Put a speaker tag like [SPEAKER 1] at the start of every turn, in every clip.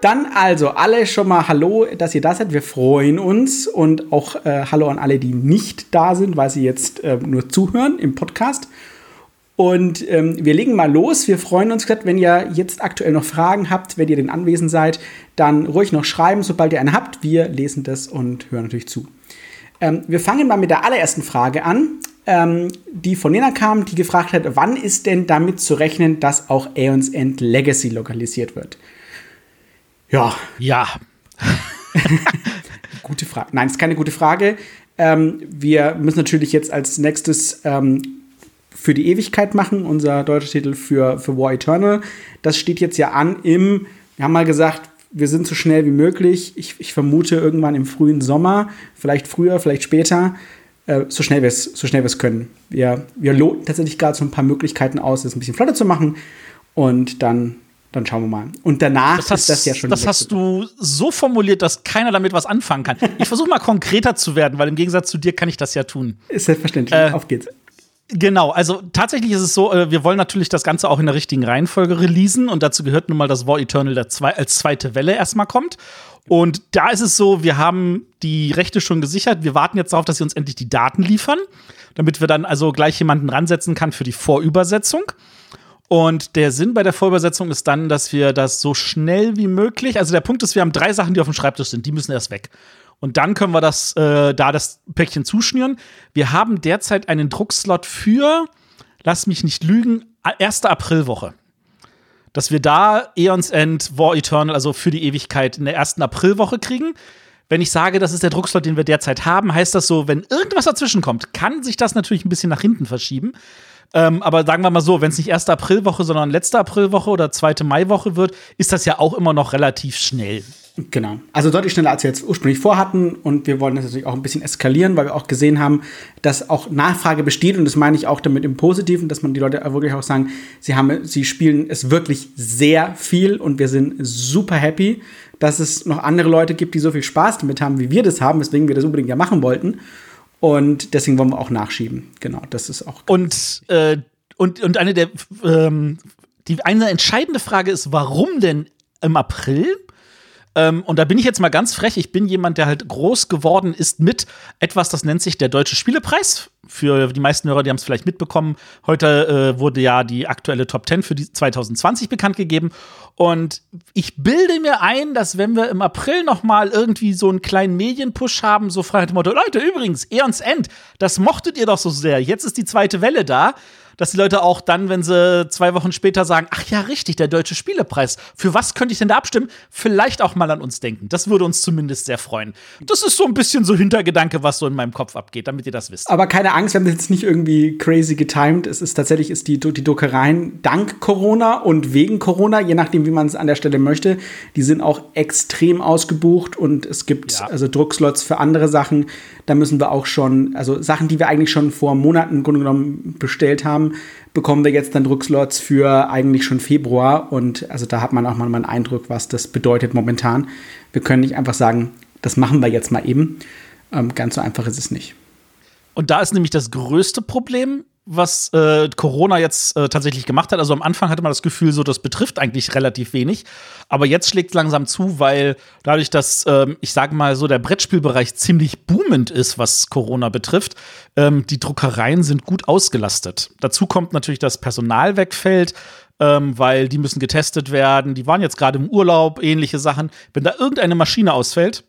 [SPEAKER 1] Dann also alle schon mal Hallo, dass ihr da seid. Wir freuen uns und auch äh, Hallo an alle, die nicht da sind, weil sie jetzt äh, nur zuhören im Podcast. Und ähm, wir legen mal los. Wir freuen uns, wenn ihr jetzt aktuell noch Fragen habt, wenn ihr denn anwesend seid, dann ruhig noch schreiben, sobald ihr eine habt. Wir lesen das und hören natürlich zu. Ähm, wir fangen mal mit der allerersten Frage an, ähm, die von Nena kam, die gefragt hat, wann ist denn damit zu rechnen, dass auch Aeons End Legacy lokalisiert wird?
[SPEAKER 2] Ja. Ja.
[SPEAKER 1] gute Frage. Nein, ist keine gute Frage. Ähm, wir müssen natürlich jetzt als nächstes ähm, für die Ewigkeit machen, unser deutscher Titel für, für War Eternal. Das steht jetzt ja an im, wir haben mal gesagt, wir sind so schnell wie möglich. Ich, ich vermute irgendwann im frühen Sommer, vielleicht früher, vielleicht später, äh, so schnell wir es so schnell wir können. Wir, wir loten tatsächlich gerade so ein paar Möglichkeiten aus, das ein bisschen flotter zu machen. Und dann dann schauen wir mal. Und danach
[SPEAKER 2] das hast, ist das ja schon. Das hast du so formuliert, dass keiner damit was anfangen kann. Ich versuche mal konkreter zu werden, weil im Gegensatz zu dir kann ich das ja tun.
[SPEAKER 1] Ist selbstverständlich. Äh, Auf geht's.
[SPEAKER 2] Genau, also tatsächlich ist es so, äh, wir wollen natürlich das Ganze auch in der richtigen Reihenfolge releasen und dazu gehört nun mal, dass War Eternal als zweite Welle erstmal kommt. Und da ist es so, wir haben die Rechte schon gesichert. Wir warten jetzt darauf, dass sie uns endlich die Daten liefern, damit wir dann also gleich jemanden ransetzen kann für die Vorübersetzung. Und der Sinn bei der Vorübersetzung ist dann, dass wir das so schnell wie möglich, also der Punkt ist, wir haben drei Sachen, die auf dem Schreibtisch sind, die müssen erst weg. Und dann können wir das, äh, da das Päckchen zuschnüren. Wir haben derzeit einen Druckslot für, lass mich nicht lügen, erste Aprilwoche. Dass wir da Eons End, War Eternal, also für die Ewigkeit in der ersten Aprilwoche kriegen. Wenn ich sage, das ist der Druckslot, den wir derzeit haben, heißt das so, wenn irgendwas dazwischen kommt, kann sich das natürlich ein bisschen nach hinten verschieben. Ähm, aber sagen wir mal so, wenn es nicht erste Aprilwoche, sondern letzte Aprilwoche oder zweite Maiwoche wird, ist das ja auch immer noch relativ schnell.
[SPEAKER 1] Genau. Also deutlich schneller, als wir jetzt ursprünglich vorhatten. Und wir wollen das natürlich auch ein bisschen eskalieren, weil wir auch gesehen haben, dass auch Nachfrage besteht. Und das meine ich auch damit im Positiven, dass man die Leute wirklich auch sagen, sie haben, sie spielen es wirklich sehr viel und wir sind super happy, dass es noch andere Leute gibt, die so viel Spaß damit haben, wie wir das haben, weswegen wir das unbedingt ja machen wollten. Und deswegen wollen wir auch nachschieben. Genau, das ist auch.
[SPEAKER 2] Und, äh, und, und eine der, ähm, die eine entscheidende Frage ist, warum denn im April? Ähm, und da bin ich jetzt mal ganz frech. Ich bin jemand, der halt groß geworden ist mit etwas, das nennt sich der Deutsche Spielepreis. Für die meisten Hörer, die haben es vielleicht mitbekommen. Heute äh, wurde ja die aktuelle Top 10 für die 2020 bekannt gegeben. Und ich bilde mir ein, dass wenn wir im April noch mal irgendwie so einen kleinen Medienpush haben, so frei Motto, Leute, übrigens, Eons End, das mochtet ihr doch so sehr. Jetzt ist die zweite Welle da dass die Leute auch dann, wenn sie zwei Wochen später sagen, ach ja, richtig, der Deutsche Spielepreis, für was könnte ich denn da abstimmen? Vielleicht auch mal an uns denken. Das würde uns zumindest sehr freuen. Das ist so ein bisschen so Hintergedanke, was so in meinem Kopf abgeht, damit ihr das wisst.
[SPEAKER 1] Aber keine Angst, wir haben das jetzt nicht irgendwie crazy getimed. Es ist tatsächlich, ist die, die Druckereien dank Corona und wegen Corona, je nachdem, wie man es an der Stelle möchte, die sind auch extrem ausgebucht und es gibt ja. also Druckslots für andere Sachen. Da müssen wir auch schon, also Sachen, die wir eigentlich schon vor Monaten im Grunde genommen bestellt haben, bekommen wir jetzt dann Druckslots für eigentlich schon Februar. Und also da hat man auch mal einen Eindruck, was das bedeutet momentan. Wir können nicht einfach sagen, das machen wir jetzt mal eben. Ähm, ganz so einfach ist es nicht.
[SPEAKER 2] Und da ist nämlich das größte Problem, was äh, Corona jetzt äh, tatsächlich gemacht hat. Also am Anfang hatte man das Gefühl, so das betrifft eigentlich relativ wenig. Aber jetzt schlägt es langsam zu, weil dadurch, dass ähm, ich sage mal so der Brettspielbereich ziemlich boomend ist, was Corona betrifft, ähm, die Druckereien sind gut ausgelastet. Dazu kommt natürlich, dass Personal wegfällt. Ähm, weil die müssen getestet werden. Die waren jetzt gerade im Urlaub, ähnliche Sachen. Wenn da irgendeine Maschine ausfällt,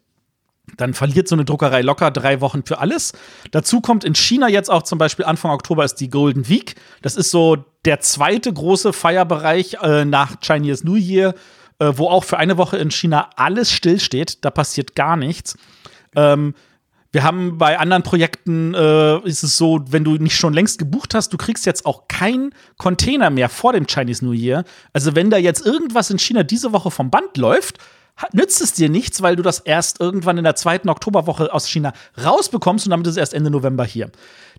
[SPEAKER 2] dann verliert so eine Druckerei locker drei Wochen für alles. Dazu kommt in China jetzt auch zum Beispiel Anfang Oktober ist die Golden Week. Das ist so der zweite große Feierbereich äh, nach Chinese New Year, äh, wo auch für eine Woche in China alles stillsteht. Da passiert gar nichts. Ähm, wir haben bei anderen Projekten äh, ist es so, wenn du nicht schon längst gebucht hast, du kriegst jetzt auch keinen Container mehr vor dem Chinese New Year. Also wenn da jetzt irgendwas in China diese Woche vom Band läuft, nützt es dir nichts, weil du das erst irgendwann in der zweiten Oktoberwoche aus China rausbekommst und damit ist es erst Ende November hier.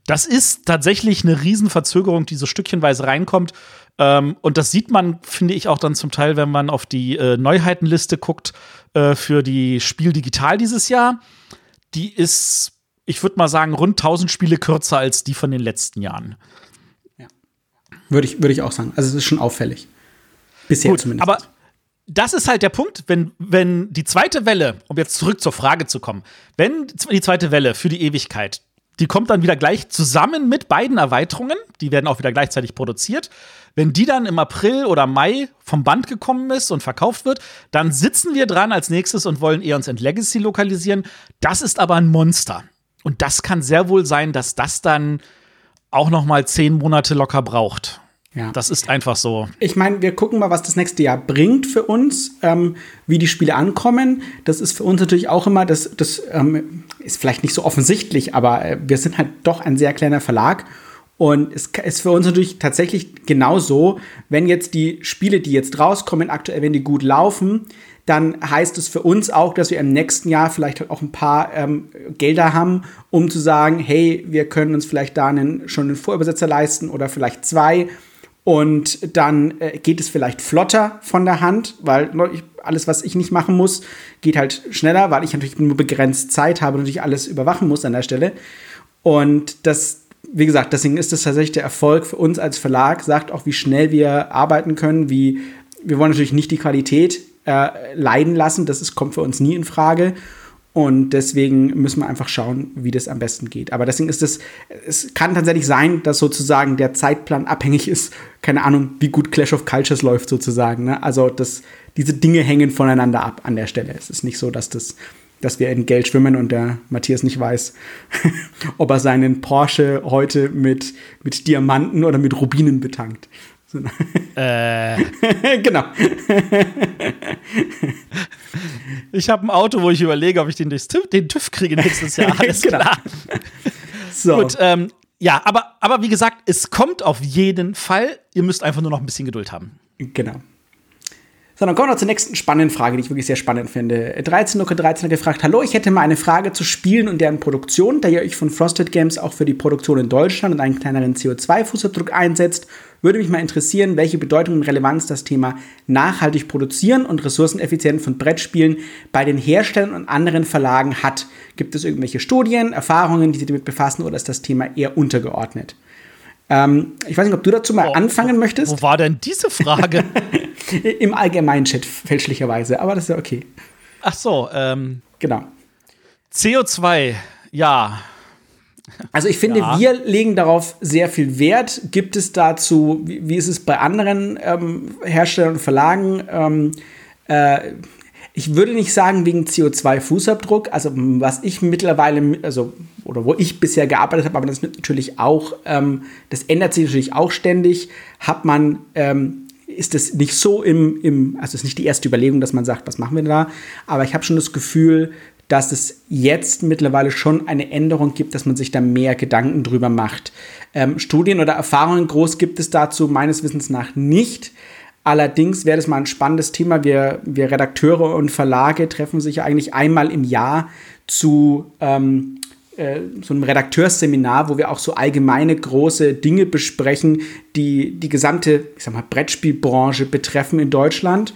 [SPEAKER 2] Das ist tatsächlich eine Riesenverzögerung, die so stückchenweise reinkommt. Ähm, und das sieht man, finde ich, auch dann zum Teil, wenn man auf die äh, Neuheitenliste guckt äh, für die Spiel Digital dieses Jahr. Die ist, ich würde mal sagen, rund 1000 Spiele kürzer als die von den letzten Jahren.
[SPEAKER 1] Ja. Würde ich, würde ich auch sagen. Also es ist schon auffällig.
[SPEAKER 2] Bisher Gut, zumindest. Aber das ist halt der Punkt, wenn, wenn die zweite Welle, um jetzt zurück zur Frage zu kommen, wenn die zweite Welle für die Ewigkeit, die kommt dann wieder gleich zusammen mit beiden Erweiterungen, die werden auch wieder gleichzeitig produziert. Wenn die dann im April oder Mai vom Band gekommen ist und verkauft wird, dann sitzen wir dran als nächstes und wollen Eons End Legacy lokalisieren. Das ist aber ein Monster. Und das kann sehr wohl sein, dass das dann auch noch mal zehn Monate locker braucht. Ja. Das ist einfach so.
[SPEAKER 1] Ich meine, wir gucken mal, was das nächste Jahr bringt für uns, ähm, wie die Spiele ankommen. Das ist für uns natürlich auch immer, das, das ähm, ist vielleicht nicht so offensichtlich, aber äh, wir sind halt doch ein sehr kleiner Verlag. Und es ist für uns natürlich tatsächlich genauso, wenn jetzt die Spiele, die jetzt rauskommen, aktuell, wenn die gut laufen, dann heißt es für uns auch, dass wir im nächsten Jahr vielleicht halt auch ein paar ähm, Gelder haben, um zu sagen, hey, wir können uns vielleicht da einen, schon einen Vorübersetzer leisten oder vielleicht zwei und dann äh, geht es vielleicht flotter von der Hand, weil alles, was ich nicht machen muss, geht halt schneller, weil ich natürlich nur begrenzt Zeit habe und natürlich alles überwachen muss an der Stelle. Und das, wie gesagt, deswegen ist das tatsächlich der Erfolg für uns als Verlag, sagt auch, wie schnell wir arbeiten können, wie wir wollen natürlich nicht die Qualität äh, leiden lassen, das ist, kommt für uns nie in Frage. Und deswegen müssen wir einfach schauen, wie das am besten geht. Aber deswegen ist es, es kann tatsächlich sein, dass sozusagen der Zeitplan abhängig ist, keine Ahnung, wie gut Clash of Cultures läuft sozusagen. Ne? Also das, diese Dinge hängen voneinander ab an der Stelle. Es ist nicht so, dass das dass wir in Geld schwimmen und der Matthias nicht weiß, ob er seinen Porsche heute mit, mit Diamanten oder mit Rubinen betankt.
[SPEAKER 2] Äh.
[SPEAKER 1] genau.
[SPEAKER 2] ich habe ein Auto, wo ich überlege, ob ich den, TÜV, den TÜV kriege nächstes Jahr. Alles genau. klar. So. Gut, ähm, ja, aber, aber wie gesagt, es kommt auf jeden Fall. Ihr müsst einfach nur noch ein bisschen Geduld haben.
[SPEAKER 1] Genau. So, dann kommen wir noch zur nächsten spannenden Frage, die ich wirklich sehr spannend finde. 13 Nuke 13 hat gefragt, hallo, ich hätte mal eine Frage zu Spielen und deren Produktion, da ihr euch von Frosted Games auch für die Produktion in Deutschland und einen kleineren CO2-Fußabdruck einsetzt würde mich mal interessieren, welche Bedeutung und Relevanz das Thema nachhaltig produzieren und ressourceneffizient von Brettspielen bei den Herstellern und anderen Verlagen hat. Gibt es irgendwelche Studien, Erfahrungen, die sich damit befassen oder ist das Thema eher untergeordnet? Ähm, ich weiß nicht, ob du dazu mal oh, anfangen möchtest.
[SPEAKER 2] Wo war denn diese Frage?
[SPEAKER 1] Im allgemeinen Chat, fälschlicherweise, aber das ist ja okay.
[SPEAKER 2] Ach so, ähm.
[SPEAKER 1] Genau.
[SPEAKER 2] CO2, ja.
[SPEAKER 1] Also ich finde, ja. wir legen darauf sehr viel Wert. Gibt es dazu, wie, wie ist es bei anderen ähm, Herstellern und Verlagen? Ähm, äh, ich würde nicht sagen wegen CO2-Fußabdruck, also was ich mittlerweile, also oder wo ich bisher gearbeitet habe, aber das natürlich auch, ähm, das ändert sich natürlich auch ständig, hat man, ähm, ist es nicht so im, im, also es ist nicht die erste Überlegung, dass man sagt, was machen wir da, aber ich habe schon das Gefühl, dass es jetzt mittlerweile schon eine Änderung gibt, dass man sich da mehr Gedanken drüber macht. Ähm, Studien oder Erfahrungen groß gibt es dazu meines Wissens nach nicht. Allerdings wäre das mal ein spannendes Thema. Wir, wir Redakteure und Verlage treffen sich eigentlich einmal im Jahr zu ähm, äh, so einem Redakteursseminar, wo wir auch so allgemeine große Dinge besprechen, die die gesamte, ich sag mal, Brettspielbranche betreffen in Deutschland.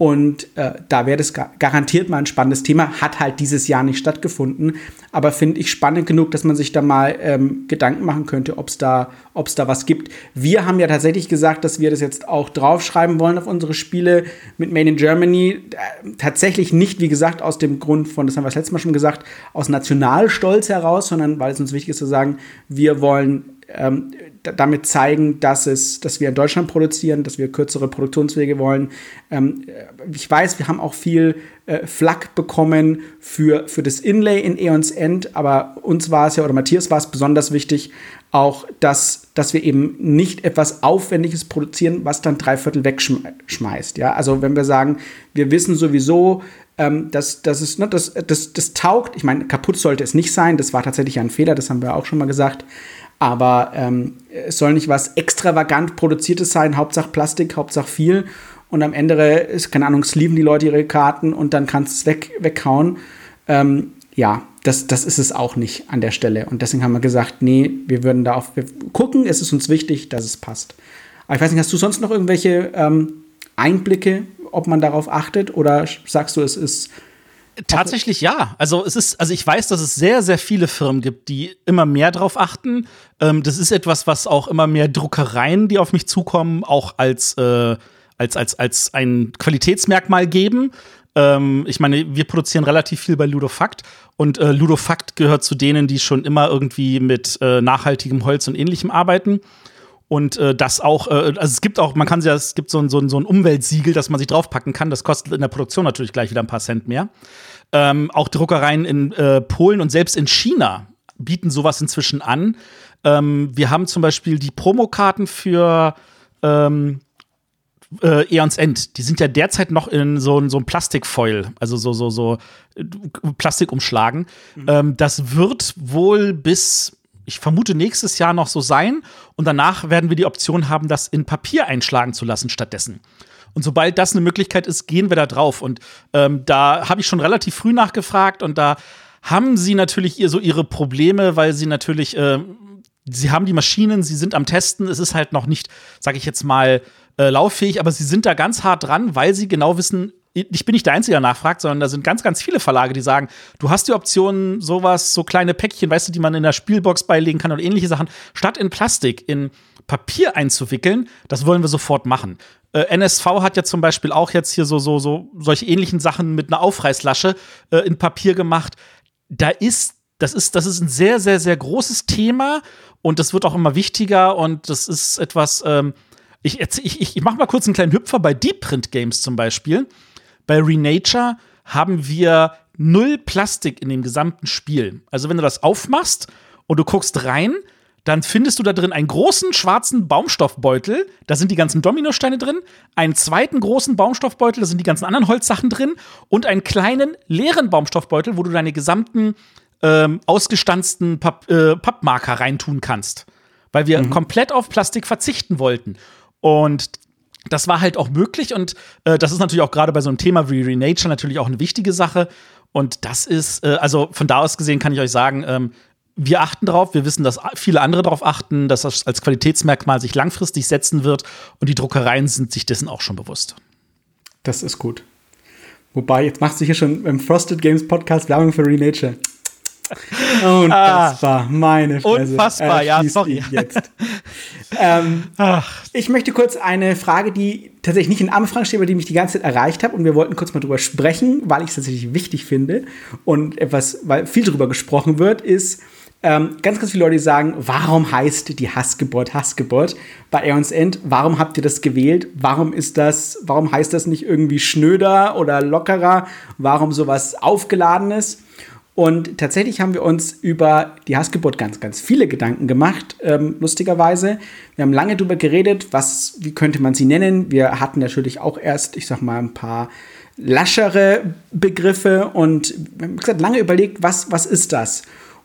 [SPEAKER 1] Und äh, da wäre das garantiert mal ein spannendes Thema. Hat halt dieses Jahr nicht stattgefunden. Aber finde ich spannend genug, dass man sich da mal ähm, Gedanken machen könnte, ob es da, ob's da was gibt. Wir haben ja tatsächlich gesagt, dass wir das jetzt auch draufschreiben wollen auf unsere Spiele mit Made in Germany. Äh, tatsächlich nicht, wie gesagt, aus dem Grund von, das haben wir das letzte Mal schon gesagt, aus Nationalstolz heraus, sondern weil es uns wichtig ist zu sagen, wir wollen ähm, damit zeigen, dass, es, dass wir in Deutschland produzieren, dass wir kürzere Produktionswege wollen. Ähm, ich weiß, wir haben auch viel äh, Flak bekommen für, für das Inlay in Aeons End, aber uns war es ja, oder Matthias war es besonders wichtig, auch, dass, dass wir eben nicht etwas Aufwendiges produzieren, was dann drei Viertel wegschmeißt. Ja? Also wenn wir sagen, wir wissen sowieso, ähm, dass, dass es, ne, das, das, das taugt, ich meine, kaputt sollte es nicht sein, das war tatsächlich ein Fehler, das haben wir auch schon mal gesagt. Aber ähm, es soll nicht was extravagant produziertes sein, Hauptsache Plastik, Hauptsache viel. Und am Ende ist, keine Ahnung, sleeven die Leute ihre Karten und dann kannst du es weg, weghauen. Ähm, ja, das, das ist es auch nicht an der Stelle. Und deswegen haben wir gesagt, nee, wir würden da auf gucken, es ist uns wichtig, dass es passt. Aber ich weiß nicht, hast du sonst noch irgendwelche ähm, Einblicke, ob man darauf achtet? Oder sagst du, es ist
[SPEAKER 2] Tatsächlich ja. Also es ist, also ich weiß, dass es sehr, sehr viele Firmen gibt, die immer mehr darauf achten. Ähm, das ist etwas, was auch immer mehr Druckereien, die auf mich zukommen, auch als äh, als, als, als ein Qualitätsmerkmal geben. Ähm, ich meine, wir produzieren relativ viel bei Ludofakt und äh, Ludofakt gehört zu denen, die schon immer irgendwie mit äh, nachhaltigem Holz und ähnlichem arbeiten. Und äh, das auch, äh, also es gibt auch, man kann ja, es gibt so ein, so, ein, so ein Umweltsiegel, das man sich draufpacken kann. Das kostet in der Produktion natürlich gleich wieder ein paar Cent mehr. Ähm, auch Druckereien in äh, Polen und selbst in China bieten sowas inzwischen an. Ähm, wir haben zum Beispiel die Promokarten für ähm, äh, Eons End. Die sind ja derzeit noch in so, so einem Plastikfoil, also so, so, so äh, Plastik umschlagen. Mhm. Ähm, das wird wohl bis, ich vermute, nächstes Jahr noch so sein. Und danach werden wir die Option haben, das in Papier einschlagen zu lassen stattdessen. Und sobald das eine Möglichkeit ist, gehen wir da drauf. Und ähm, da habe ich schon relativ früh nachgefragt und da haben sie natürlich so ihre Probleme, weil sie natürlich, äh, sie haben die Maschinen, sie sind am Testen. Es ist halt noch nicht, sage ich jetzt mal, äh, lauffähig, aber sie sind da ganz hart dran, weil sie genau wissen, ich bin nicht der Einzige, der nachfragt, sondern da sind ganz, ganz viele Verlage, die sagen, du hast die Option, sowas, so kleine Päckchen, weißt du, die man in der Spielbox beilegen kann und ähnliche Sachen, statt in Plastik, in Papier einzuwickeln, das wollen wir sofort machen. Äh, NSV hat ja zum Beispiel auch jetzt hier so, so, so solche ähnlichen Sachen mit einer Aufreißlasche äh, in Papier gemacht. Da ist, das ist, das ist ein sehr, sehr, sehr großes Thema und das wird auch immer wichtiger und das ist etwas, ähm, ich, ich, ich mache mal kurz einen kleinen Hüpfer bei Deep Print Games zum Beispiel. Bei Renature haben wir null Plastik in dem gesamten Spiel. Also wenn du das aufmachst und du guckst rein, dann findest du da drin einen großen schwarzen Baumstoffbeutel, da sind die ganzen Dominosteine drin, einen zweiten großen Baumstoffbeutel, da sind die ganzen anderen Holzsachen drin und einen kleinen leeren Baumstoffbeutel, wo du deine gesamten ähm, ausgestanzten Papp, äh, Pappmarker reintun kannst. Weil wir mhm. komplett auf Plastik verzichten wollten. Und das war halt auch möglich und äh, das ist natürlich auch gerade bei so einem Thema wie Renature natürlich auch eine wichtige Sache. Und das ist, äh, also von da aus gesehen kann ich euch sagen, ähm, wir achten darauf, wir wissen, dass viele andere darauf achten, dass das als Qualitätsmerkmal sich langfristig setzen wird und die Druckereien sind sich dessen auch schon bewusst.
[SPEAKER 1] Das ist gut. Wobei, jetzt machst du hier schon im Frosted Games Podcast Werbung für Renature. Unfassbar, ah, meine
[SPEAKER 2] Fresse. Unfassbar, ja, sorry.
[SPEAKER 1] Jetzt. ähm, ich möchte kurz eine Frage, die tatsächlich nicht in Anfang steht, aber die mich die ganze Zeit erreicht hat und wir wollten kurz mal drüber sprechen, weil ich es tatsächlich wichtig finde und etwas, weil viel drüber gesprochen wird, ist, ähm, ganz, ganz viele Leute sagen, warum heißt die Hassgeburt Hassgeburt bei Aeons End? Warum habt ihr das gewählt? Warum ist das, warum heißt das nicht irgendwie schnöder oder lockerer? Warum sowas Aufgeladenes? Und tatsächlich haben wir uns über die Hassgeburt ganz, ganz viele Gedanken gemacht, ähm, lustigerweise. Wir haben lange darüber geredet, was, wie könnte man sie nennen. Wir hatten natürlich auch erst, ich sag mal, ein paar laschere Begriffe und wir haben gesagt, lange überlegt, was, was ist das?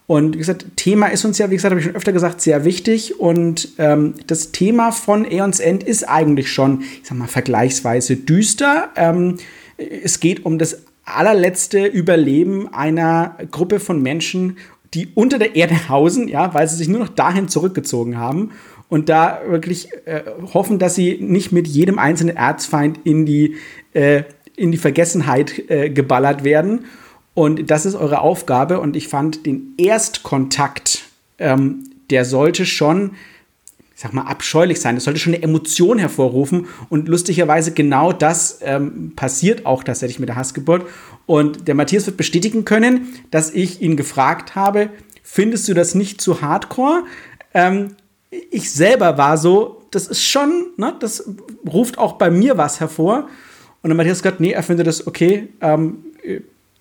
[SPEAKER 1] Und wie gesagt, Thema ist uns ja, wie gesagt, habe ich schon öfter gesagt, sehr wichtig. Und ähm, das Thema von Aeons End ist eigentlich schon, ich sag mal, vergleichsweise düster. Ähm, es geht um das allerletzte Überleben einer Gruppe von Menschen, die unter der Erde hausen, ja, weil sie sich nur noch dahin zurückgezogen haben und da wirklich äh, hoffen, dass sie nicht mit jedem einzelnen Erzfeind in die, äh, in die Vergessenheit äh, geballert werden. Und das ist eure Aufgabe. Und ich fand den Erstkontakt, ähm, der sollte schon ich sag mal, abscheulich sein. Das sollte schon eine Emotion hervorrufen. Und lustigerweise genau das ähm, passiert auch tatsächlich mit der Hassgeburt. Und der Matthias wird bestätigen können, dass ich ihn gefragt habe, findest du das nicht zu hardcore? Ähm, ich selber war so, das ist schon, ne, das ruft auch bei mir was hervor. Und der Matthias hat gesagt, nee, er findet das okay, ähm,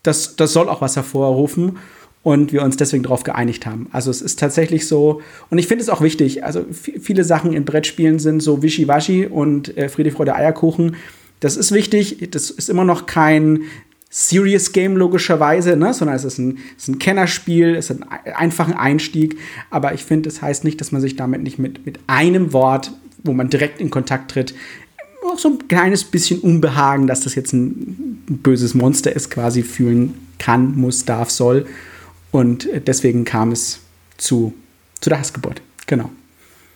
[SPEAKER 1] das, das soll auch was hervorrufen und wir uns deswegen darauf geeinigt haben. Also es ist tatsächlich so, und ich finde es auch wichtig, also viele Sachen in Brettspielen sind so wischiwaschi und äh, Friede, Freude, Eierkuchen. Das ist wichtig, das ist immer noch kein Serious Game logischerweise, ne? sondern es ist ein, es ist ein Kennerspiel, es ist ein einfacher Einstieg, aber ich finde, es das heißt nicht, dass man sich damit nicht mit, mit einem Wort, wo man direkt in Kontakt tritt, auch so ein kleines bisschen Unbehagen, dass das jetzt ein böses Monster ist, quasi fühlen kann, muss, darf, soll. Und deswegen kam es zu, zu der Hassgeburt. Genau.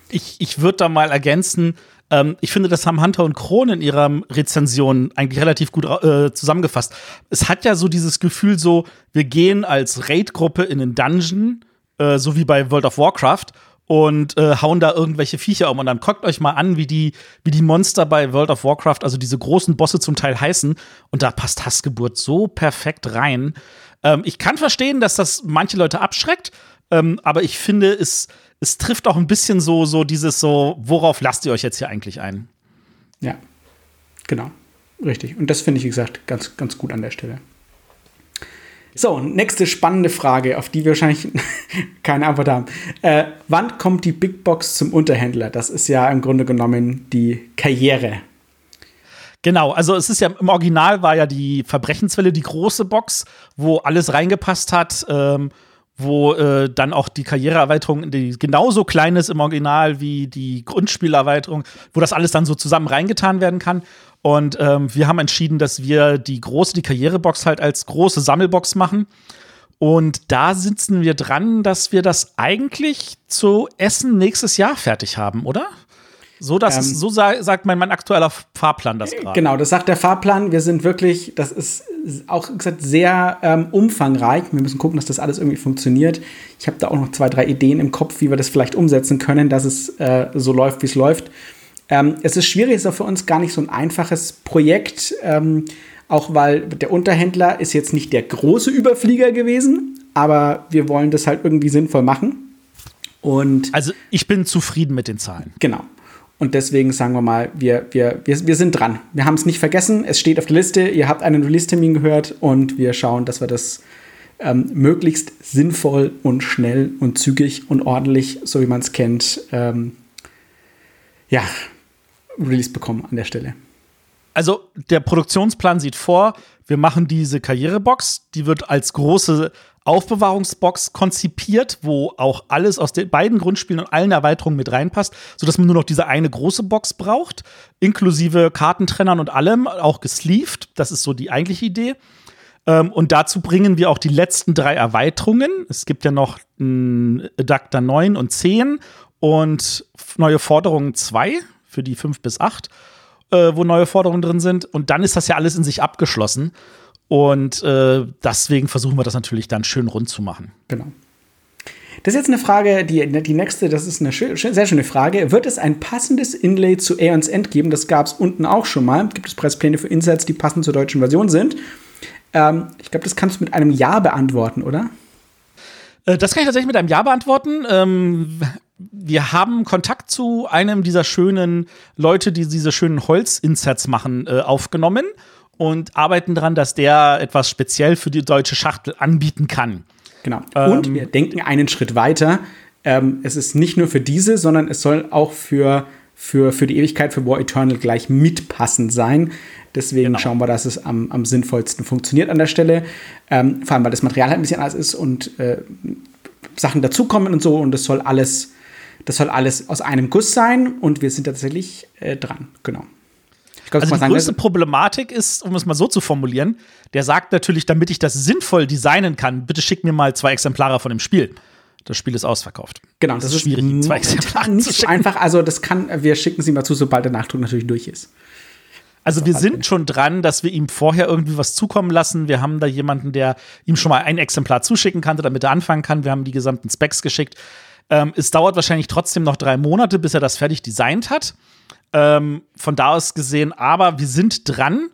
[SPEAKER 2] Ich, ich würde da mal ergänzen, ähm, ich finde, das haben Hunter und Kron in ihrer Rezension eigentlich relativ gut äh, zusammengefasst. Es hat ja so dieses Gefühl, so, wir gehen als Raid-Gruppe in den Dungeon, äh, so wie bei World of Warcraft, und äh, hauen da irgendwelche Viecher um. Und dann guckt euch mal an, wie die, wie die Monster bei World of Warcraft, also diese großen Bosse zum Teil heißen. Und da passt Hassgeburt so perfekt rein. Ähm, ich kann verstehen, dass das manche Leute abschreckt, ähm, aber ich finde, es, es trifft auch ein bisschen so, so dieses so, worauf lasst ihr euch jetzt hier eigentlich ein?
[SPEAKER 1] Ja, genau. Richtig. Und das finde ich, wie gesagt, ganz, ganz gut an der Stelle. So, nächste spannende Frage, auf die wir wahrscheinlich keine Antwort haben. Äh, wann kommt die Big Box zum Unterhändler? Das ist ja im Grunde genommen die Karriere.
[SPEAKER 2] Genau, also es ist ja im Original war ja die Verbrechenswelle die große Box, wo alles reingepasst hat. Ähm, wo äh, dann auch die Karriereerweiterung, die genauso klein ist im Original wie die Grundspielerweiterung, wo das alles dann so zusammen reingetan werden kann. Und ähm, wir haben entschieden, dass wir die große, die Karrierebox halt als große Sammelbox machen. Und da sitzen wir dran, dass wir das eigentlich zu Essen nächstes Jahr fertig haben, oder? So, dass, ähm, so sa sagt mein, mein aktueller Fahrplan das gerade.
[SPEAKER 1] Genau, das sagt der Fahrplan. Wir sind wirklich, das ist auch gesagt sehr ähm, umfangreich. Wir müssen gucken, dass das alles irgendwie funktioniert. Ich habe da auch noch zwei, drei Ideen im Kopf, wie wir das vielleicht umsetzen können, dass es äh, so läuft, wie es läuft. Ähm, es ist schwierig, es ist auch für uns gar nicht so ein einfaches Projekt, ähm, auch weil der Unterhändler ist jetzt nicht der große Überflieger gewesen, aber wir wollen das halt irgendwie sinnvoll machen. Und
[SPEAKER 2] also ich bin zufrieden mit den Zahlen.
[SPEAKER 1] Genau. Und deswegen sagen wir mal, wir, wir, wir, wir sind dran. Wir haben es nicht vergessen, es steht auf der Liste, ihr habt einen Release-Termin gehört und wir schauen, dass wir das ähm, möglichst sinnvoll und schnell und zügig und ordentlich, so wie man es kennt, ähm, ja, Release bekommen an der Stelle.
[SPEAKER 2] Also der Produktionsplan sieht vor, wir machen diese Karrierebox, die wird als große Aufbewahrungsbox konzipiert, wo auch alles aus den beiden Grundspielen und allen Erweiterungen mit reinpasst, sodass man nur noch diese eine große Box braucht, inklusive Kartentrennern und allem, auch gesleeved. Das ist so die eigentliche Idee. Ähm, und dazu bringen wir auch die letzten drei Erweiterungen. Es gibt ja noch Adapter 9 und 10 und neue Forderungen 2 für die 5 bis 8, äh, wo neue Forderungen drin sind. Und dann ist das ja alles in sich abgeschlossen. Und äh, deswegen versuchen wir das natürlich dann schön rund zu machen.
[SPEAKER 1] Genau. Das ist jetzt eine Frage, die, die nächste, das ist eine schön, sehr schöne Frage. Wird es ein passendes Inlay zu Aeons End geben? Das gab es unten auch schon mal. Gibt es Presspläne für Insets, die passend zur deutschen Version sind? Ähm, ich glaube, das kannst du mit einem Ja beantworten, oder?
[SPEAKER 2] Äh, das kann ich tatsächlich mit einem Ja beantworten. Ähm, wir haben Kontakt zu einem dieser schönen Leute, die diese schönen Holzinserts machen, äh, aufgenommen und arbeiten daran, dass der etwas speziell für die deutsche Schachtel anbieten kann.
[SPEAKER 1] Genau. Und ähm, wir denken einen Schritt weiter. Ähm, es ist nicht nur für diese, sondern es soll auch für, für, für die Ewigkeit, für War Eternal gleich mitpassend sein. Deswegen genau. schauen wir, dass es am, am sinnvollsten funktioniert an der Stelle. Ähm, vor allem, weil das Material halt ein bisschen anders ist und äh, Sachen dazukommen und so. Und das soll alles, das soll alles aus einem Guss sein. Und wir sind tatsächlich äh, dran. Genau.
[SPEAKER 2] Glaub, also die sagen, größte Problematik ist, um es mal so zu formulieren, der sagt natürlich, damit ich das sinnvoll designen kann, bitte schick mir mal zwei Exemplare von dem Spiel. Das Spiel ist ausverkauft.
[SPEAKER 1] Genau, das, das ist schwierig, zwei Exemplare nicht so einfach. Also das kann, wir schicken sie mal zu, sobald der Nachdruck natürlich durch ist.
[SPEAKER 2] Also wir sind schon dran, dass wir ihm vorher irgendwie was zukommen lassen. Wir haben da jemanden, der ihm schon mal ein Exemplar zuschicken kann, damit er anfangen kann. Wir haben die gesamten Specs geschickt. Ähm, es dauert wahrscheinlich trotzdem noch drei Monate, bis er das fertig designt hat. Ähm, von da aus gesehen, aber wir sind dran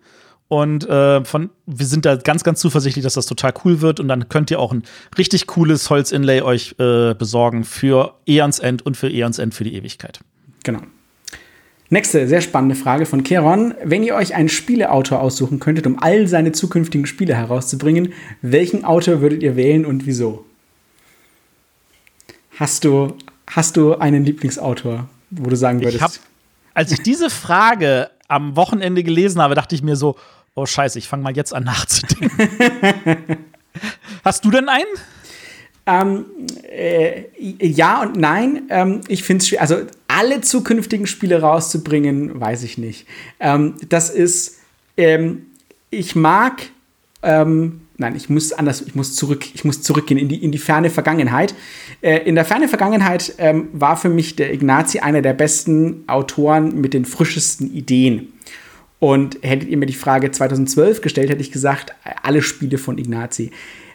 [SPEAKER 2] und äh, von, wir sind da ganz, ganz zuversichtlich, dass das total cool wird und dann könnt ihr auch ein richtig cooles Holz-Inlay euch äh, besorgen für Eons End und für Eons End für die Ewigkeit.
[SPEAKER 1] Genau. Nächste sehr spannende Frage von Keron. Wenn ihr euch einen Spieleautor aussuchen könntet, um all seine zukünftigen Spiele herauszubringen, welchen Autor würdet ihr wählen und wieso? Hast du, hast du einen Lieblingsautor, wo du sagen würdest?
[SPEAKER 2] Ich habe als ich diese Frage am Wochenende gelesen habe, dachte ich mir so, oh Scheiße, ich fange mal jetzt an nachzudenken. Hast du denn einen?
[SPEAKER 1] Ähm, äh, ja und nein. Ähm, ich finde es schwierig. Also alle zukünftigen Spiele rauszubringen, weiß ich nicht. Ähm, das ist, ähm, ich mag ähm, nein, ich muss anders, ich muss zurück, ich muss zurückgehen in die, in die ferne Vergangenheit. Äh, in der ferne Vergangenheit ähm, war für mich der Ignazi einer der besten Autoren mit den frischesten Ideen. Und hättet ihr mir die Frage 2012 gestellt, hätte ich gesagt, alle Spiele von Ignazi.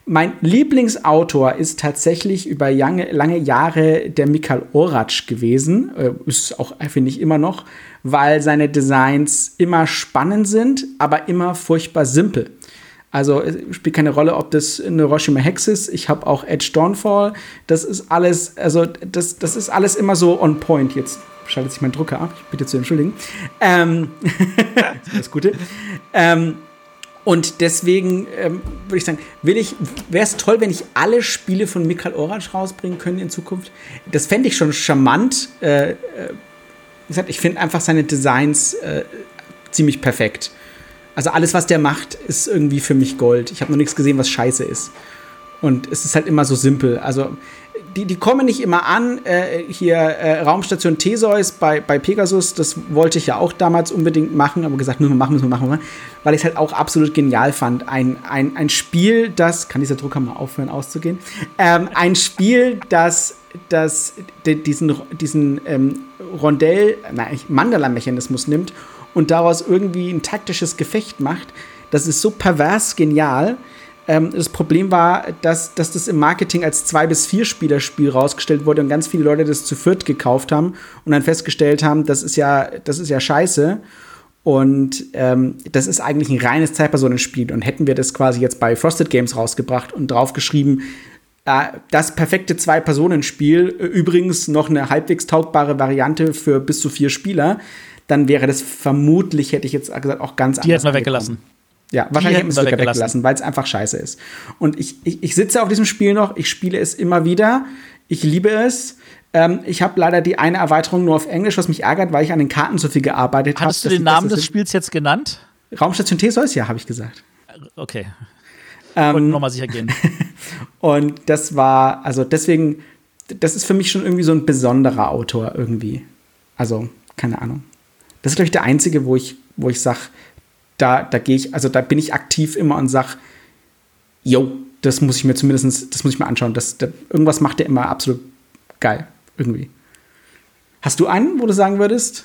[SPEAKER 1] mein Lieblingsautor ist tatsächlich über lange, lange Jahre der Mikhail Oratsch gewesen. Äh, ist auch, finde ich, immer noch, weil seine Designs immer spannend sind, aber immer furchtbar simpel. Also spielt keine Rolle, ob das eine Hiroshima Hex ist. Ich habe auch Edge Dawnfall. Das ist alles, also das, das ist alles immer so on point. Jetzt schaltet sich mein Drucker ab. Ich bitte zu entschuldigen. Ähm, das Gute. Ähm, und deswegen ähm, würde ich sagen, will ich, wäre es toll, wenn ich alle Spiele von Mikhail Orange rausbringen könnte in Zukunft. Das fände ich schon charmant. Äh, äh, wie ich finde einfach seine Designs äh, ziemlich perfekt. Also alles, was der macht, ist irgendwie für mich Gold. Ich habe noch nichts gesehen, was scheiße ist. Und es ist halt immer so simpel. Also die, die kommen nicht immer an. Äh, hier äh, Raumstation Theseus bei, bei Pegasus, das wollte ich ja auch damals unbedingt machen, aber gesagt, müssen wir machen, müssen wir machen, weil ich es halt auch absolut genial fand. Ein, ein, ein Spiel, das, kann dieser Drucker mal aufhören auszugehen, ähm, ein Spiel, das, das diesen, diesen ähm, Rondell, nein, Mandala-Mechanismus nimmt und daraus irgendwie ein taktisches Gefecht macht. Das ist so pervers genial ähm, das Problem war, dass, dass das im Marketing als zwei bis vier Spieler-Spiel rausgestellt wurde und ganz viele Leute das zu viert gekauft haben und dann festgestellt haben, das ist ja, das ist ja scheiße. Und ähm, das ist eigentlich ein reines Zeitpersonenspiel. Und hätten wir das quasi jetzt bei Frosted Games rausgebracht und draufgeschrieben, äh, das perfekte Zwei-Personen-Spiel, übrigens noch eine halbwegs taugbare Variante für bis zu vier Spieler, dann wäre das vermutlich, hätte ich jetzt gesagt, auch ganz
[SPEAKER 2] anders. Die hätten wir weggelassen.
[SPEAKER 1] Ja, wahrscheinlich hätten sie es sogar weggelassen, weil es einfach scheiße ist. Und ich, ich, ich sitze auf diesem Spiel noch, ich spiele es immer wieder, ich liebe es. Ähm, ich habe leider die eine Erweiterung nur auf Englisch, was mich ärgert, weil ich an den Karten so viel gearbeitet habe.
[SPEAKER 2] Hattest hab, du den Namen des Spiels jetzt genannt?
[SPEAKER 1] Raumstation Theseus, ja, habe ich gesagt.
[SPEAKER 2] Okay. Ähm, und nochmal sicher gehen.
[SPEAKER 1] und das war, also deswegen, das ist für mich schon irgendwie so ein besonderer Autor irgendwie. Also, keine Ahnung. Das ist, glaube ich, der einzige, wo ich, wo ich sage, da, da gehe ich, also da bin ich aktiv immer und sag, yo, das muss ich mir zumindest, das muss ich mir anschauen. Das, das, irgendwas macht der immer absolut geil, irgendwie. Hast du einen, wo du sagen würdest?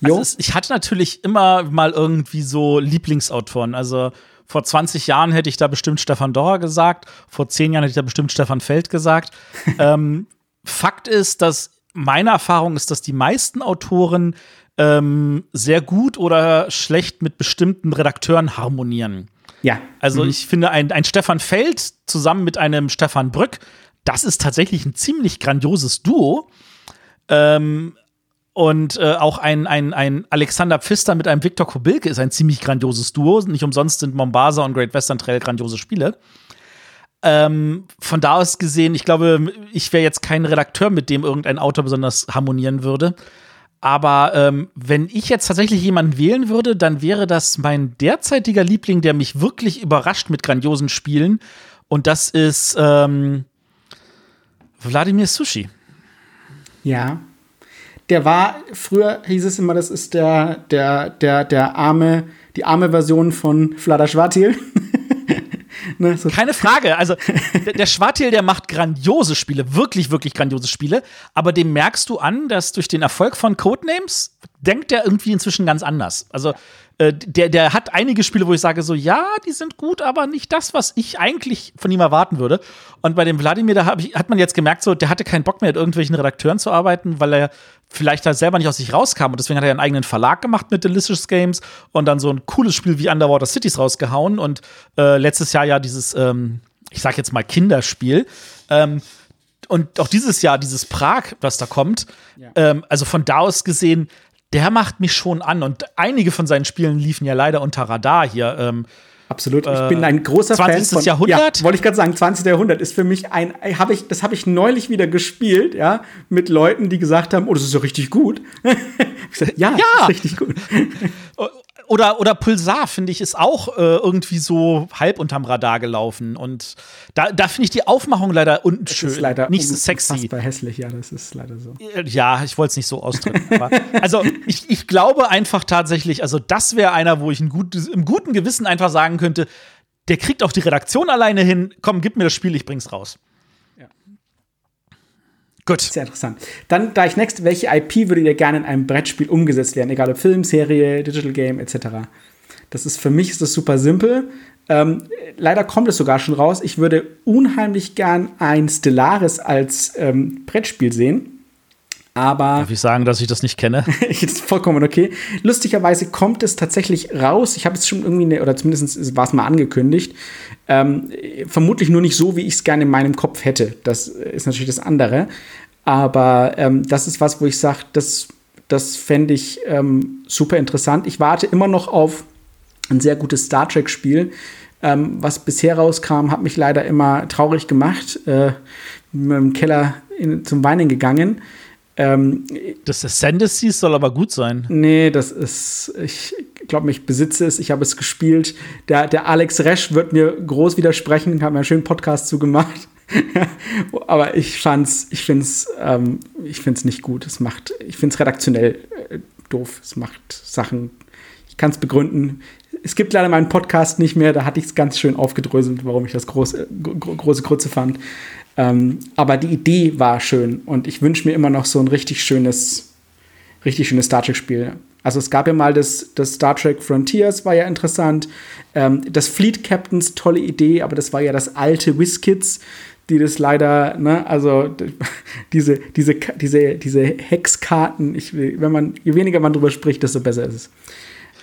[SPEAKER 2] Jo? Also ich hatte natürlich immer mal irgendwie so Lieblingsautoren. Also vor 20 Jahren hätte ich da bestimmt Stefan Dorrer gesagt, vor 10 Jahren hätte ich da bestimmt Stefan Feld gesagt. ähm, Fakt ist, dass meine Erfahrung ist, dass die meisten Autoren ähm, sehr gut oder schlecht mit bestimmten Redakteuren harmonieren.
[SPEAKER 1] Ja.
[SPEAKER 2] Also mhm. ich finde, ein, ein Stefan Feld zusammen mit einem Stefan Brück, das ist tatsächlich ein ziemlich grandioses Duo. Ähm, und äh, auch ein, ein, ein Alexander Pfister mit einem Viktor Kobilke ist ein ziemlich grandioses Duo. Nicht umsonst sind Mombasa und Great Western Trail grandiose Spiele. Ähm, von da aus gesehen, ich glaube, ich wäre jetzt kein Redakteur, mit dem irgendein Autor besonders harmonieren würde. Aber ähm, wenn ich jetzt tatsächlich jemanden wählen würde, dann wäre das mein derzeitiger Liebling, der mich wirklich überrascht mit grandiosen Spielen. Und das ist ähm, Wladimir Sushi.
[SPEAKER 1] Ja. Der war, früher hieß es immer, das ist der, der, der, der arme, die arme Version von Vlada Schwartil.
[SPEAKER 2] Ne, so. Keine Frage. Also der, der Schwartil, der macht grandiose Spiele, wirklich, wirklich grandiose Spiele. Aber dem merkst du an, dass durch den Erfolg von Codenames denkt er irgendwie inzwischen ganz anders. Also äh, der, der hat einige Spiele, wo ich sage so, ja, die sind gut, aber nicht das, was ich eigentlich von ihm erwarten würde. Und bei dem Wladimir, da ich, hat man jetzt gemerkt, so, der hatte keinen Bock mehr, mit irgendwelchen Redakteuren zu arbeiten, weil er vielleicht halt selber nicht aus sich rauskam. Und deswegen hat er einen eigenen Verlag gemacht mit Delicious Games und dann so ein cooles Spiel wie Underwater Cities rausgehauen. Und äh, letztes Jahr ja dieses, ähm, ich sag jetzt mal Kinderspiel. Ähm, und auch dieses Jahr dieses Prag, was da kommt. Ja. Ähm, also von da aus gesehen, der macht mich schon an. Und einige von seinen Spielen liefen ja leider unter Radar hier. Ähm,
[SPEAKER 1] Absolut. Ich bin ein großer
[SPEAKER 2] 20.
[SPEAKER 1] Fan
[SPEAKER 2] von Jahrhundert.
[SPEAKER 1] Ja, wollte ich gerade sagen, 20. Jahrhundert ist für mich ein habe ich das habe ich neulich wieder gespielt, ja, mit Leuten, die gesagt haben, oh, das ist ja richtig gut.
[SPEAKER 2] ja, ja. Das ist richtig gut. oder, oder Pulsar, finde ich, ist auch äh, irgendwie so halb unterm Radar gelaufen. Und da, da finde ich die Aufmachung leider unschön.
[SPEAKER 1] Ist leider
[SPEAKER 2] nicht so sexy.
[SPEAKER 1] hässlich, ja, das ist leider so.
[SPEAKER 2] Äh, ja, ich wollte es nicht so ausdrücken. aber, also, ich, ich glaube einfach tatsächlich, also, das wäre einer, wo ich ein gutes, im guten Gewissen einfach sagen könnte, der kriegt auch die Redaktion alleine hin. Komm, gib mir das Spiel, ich bring's raus.
[SPEAKER 1] Gut. Sehr interessant. Dann da ich next, welche IP würdet ihr gerne in einem Brettspiel umgesetzt werden? Egal ob Film, Serie, Digital Game etc. Das ist für mich ist das super simpel. Ähm, leider kommt es sogar schon raus. Ich würde unheimlich gern ein Stellaris als ähm, Brettspiel sehen. Aber.
[SPEAKER 2] Darf ich sagen, dass ich das nicht kenne?
[SPEAKER 1] ist vollkommen okay. Lustigerweise kommt es tatsächlich raus. Ich habe es schon irgendwie, ne, oder zumindest war es mal angekündigt. Ähm, vermutlich nur nicht so, wie ich es gerne in meinem Kopf hätte. Das ist natürlich das andere. Aber ähm, das ist was, wo ich sage, das, das fände ich ähm, super interessant. Ich warte immer noch auf ein sehr gutes Star Trek-Spiel. Ähm, was bisher rauskam, hat mich leider immer traurig gemacht. Äh, mit dem Keller in, zum Weinen gegangen.
[SPEAKER 2] Ähm, das Ascendancy soll aber gut sein.
[SPEAKER 1] Nee, das ist, ich glaube, ich besitze es, ich habe es gespielt. Der, der Alex Resch wird mir groß widersprechen, hat mir einen schönen Podcast zugemacht. aber ich fand's, ich finde es ähm, ich find's nicht gut. Es macht, ich finde es redaktionell äh, doof. Es macht Sachen, ich kann es begründen. Es gibt leider meinen Podcast nicht mehr, da hatte ich es ganz schön aufgedröselt, warum ich das große, große Krütze fand. Ähm, aber die Idee war schön und ich wünsche mir immer noch so ein richtig schönes, richtig schönes Star Trek-Spiel. Also es gab ja mal das, das Star Trek Frontiers, war ja interessant. Ähm, das Fleet Captains, tolle Idee, aber das war ja das alte WizKids, die das leider, ne, also diese, diese, diese, diese Hexkarten, ich, wenn man, je weniger man drüber spricht, desto besser ist es.